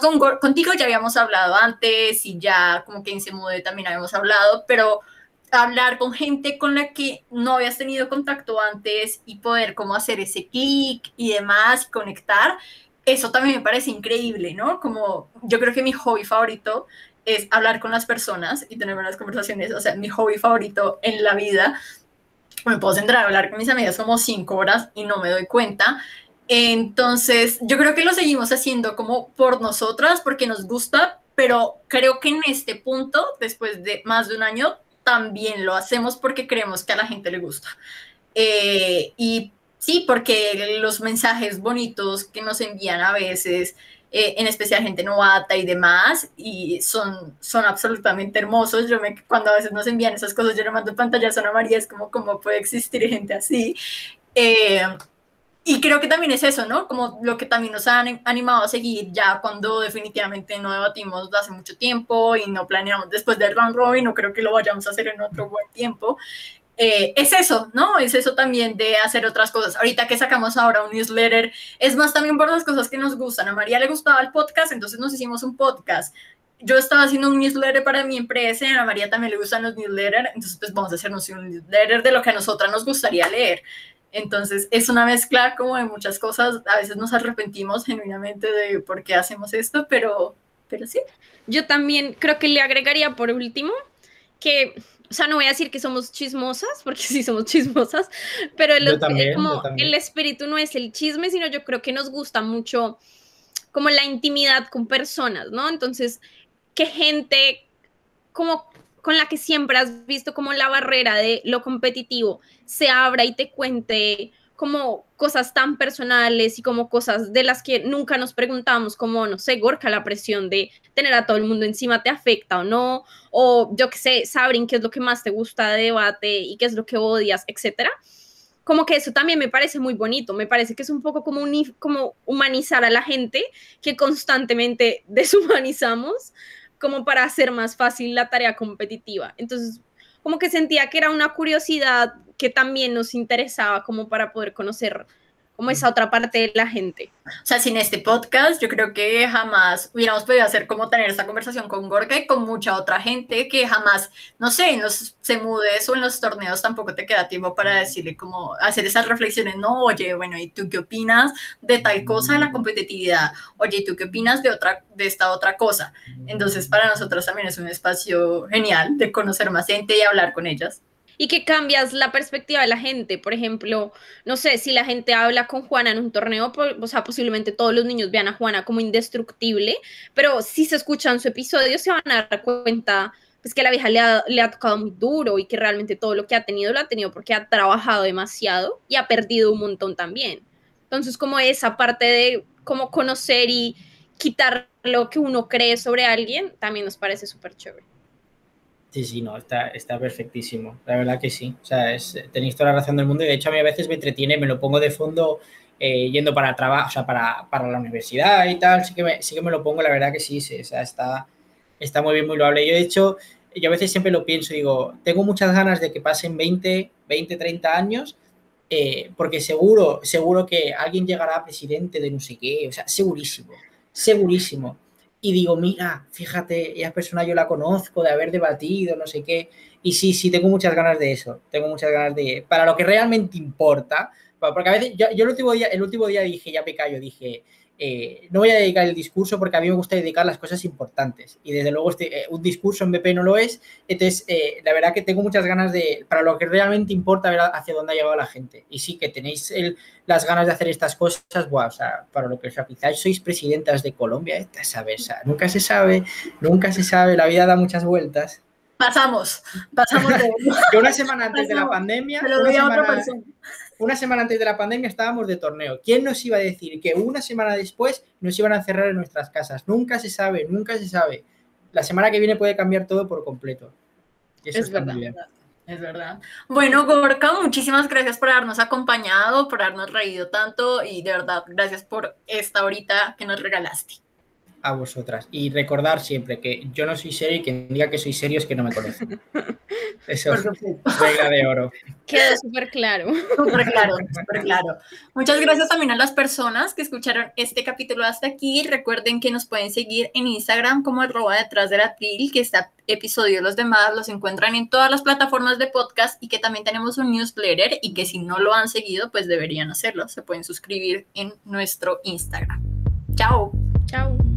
con, contigo ya habíamos hablado antes y ya como que en Semude también habíamos hablado, pero hablar con gente con la que no habías tenido contacto antes y poder como hacer ese clic y demás, conectar, eso también me parece increíble, ¿no? Como yo creo que mi hobby favorito es hablar con las personas y tener buenas conversaciones, o sea, mi hobby favorito en la vida. Me puedo centrar a hablar con mis amigas como cinco horas y no me doy cuenta. Entonces, yo creo que lo seguimos haciendo como por nosotras, porque nos gusta, pero creo que en este punto, después de más de un año, también lo hacemos porque creemos que a la gente le gusta. Eh, y Sí, porque los mensajes bonitos que nos envían a veces, eh, en especial gente novata y demás, y son, son absolutamente hermosos. Yo me, cuando a veces nos envían esas cosas, yo le mando pantallas a María, es como, ¿cómo puede existir gente así? Eh, y creo que también es eso, ¿no? Como lo que también nos han animado a seguir ya cuando definitivamente no debatimos hace mucho tiempo y no planeamos después del round robin, no creo que lo vayamos a hacer en otro buen tiempo. Eh, es eso, ¿no? Es eso también de hacer otras cosas. Ahorita que sacamos ahora un newsletter, es más también por las cosas que nos gustan. A María le gustaba el podcast, entonces nos hicimos un podcast. Yo estaba haciendo un newsletter para mi empresa y a María también le gustan los newsletters, entonces pues vamos a hacernos un newsletter de lo que a nosotras nos gustaría leer. Entonces es una mezcla como de muchas cosas. A veces nos arrepentimos genuinamente de por qué hacemos esto, pero, pero sí. Yo también creo que le agregaría por último que o sea, no voy a decir que somos chismosas, porque sí somos chismosas, pero el, como el espíritu no es el chisme, sino yo creo que nos gusta mucho como la intimidad con personas, ¿no? Entonces, que gente como con la que siempre has visto como la barrera de lo competitivo se abra y te cuente como cosas tan personales y como cosas de las que nunca nos preguntamos, como, no sé, Gorka, la presión de tener a todo el mundo encima te afecta o no, o yo qué sé, Sabrin, qué es lo que más te gusta de debate y qué es lo que odias, etcétera. Como que eso también me parece muy bonito, me parece que es un poco como, como humanizar a la gente que constantemente deshumanizamos como para hacer más fácil la tarea competitiva. Entonces, como que sentía que era una curiosidad que también nos interesaba como para poder conocer como esa otra parte de la gente. O sea, sin este podcast, yo creo que jamás hubiéramos podido hacer como tener esta conversación con Gorka y con mucha otra gente que jamás, no sé, en los se mudes o en los torneos tampoco te queda tiempo para decirle como hacer esas reflexiones, no, oye, bueno, ¿y tú qué opinas de tal cosa de la competitividad? Oye, ¿y tú qué opinas de otra, de esta otra cosa? Entonces, para nosotros también es un espacio genial de conocer más gente y hablar con ellas y que cambias la perspectiva de la gente. Por ejemplo, no sé, si la gente habla con Juana en un torneo, o sea, posiblemente todos los niños vean a Juana como indestructible, pero si se escuchan su episodio se van a dar cuenta pues que la vieja le ha, le ha tocado muy duro y que realmente todo lo que ha tenido lo ha tenido porque ha trabajado demasiado y ha perdido un montón también. Entonces, como esa parte de cómo conocer y quitar lo que uno cree sobre alguien, también nos parece súper chévere. Sí, sí, no, está, está perfectísimo. La verdad que sí. O sea, es, tenéis toda la razón del mundo y de hecho a mí a veces me entretiene, me lo pongo de fondo eh, yendo para trabajo, o sea, para, para, la universidad y tal. Sí que, me, sí que me lo pongo, la verdad que sí, sí. O sea, está, está muy bien, muy loable. Yo de hecho, yo a veces siempre lo pienso, digo, tengo muchas ganas de que pasen 20, 20, 30 años. Eh, porque seguro, seguro que alguien llegará presidente de no sé qué, o sea, segurísimo, segurísimo y digo, mira, fíjate, esa persona yo la conozco, de haber debatido, no sé qué. Y sí, sí, tengo muchas ganas de eso, tengo muchas ganas de, para lo que realmente importa, Porque a veces, yo, yo el, último día, el último día dije, ya me callo, dije, eh, no voy a dedicar el discurso porque a mí me gusta dedicar las cosas importantes. Y desde luego este, eh, un discurso en BP no lo es. Entonces, eh, la verdad que tengo muchas ganas de, para lo que realmente importa, ver hacia dónde ha llegado la gente. Y sí que tenéis el, las ganas de hacer estas cosas, o sea, para lo que os quizás sois presidentas de Colombia, ¿sabes? nunca se sabe, nunca se sabe, la vida da muchas vueltas. Pasamos, pasamos de... que una semana antes de la pandemia, una semana, una semana antes de la pandemia estábamos de torneo. ¿Quién nos iba a decir que una semana después nos iban a encerrar en nuestras casas? Nunca se sabe, nunca se sabe. La semana que viene puede cambiar todo por completo. eso es verdad. Es verdad. Bueno, Gorka, muchísimas gracias por habernos acompañado, por habernos reído tanto y de verdad, gracias por esta horita que nos regalaste a vosotras. Y recordar siempre que yo no soy serio y quien diga que soy serio es que no me conoce. Eso, regla de oro. Quedó súper claro. Súper claro, súper claro. Muchas gracias también a las personas que escucharon este capítulo hasta aquí. Recuerden que nos pueden seguir en Instagram como arroba detrás de la tril, que este episodio y los demás los encuentran en todas las plataformas de podcast y que también tenemos un newsletter y que si no lo han seguido, pues deberían hacerlo. Se pueden suscribir en nuestro Instagram. Chao. Chao.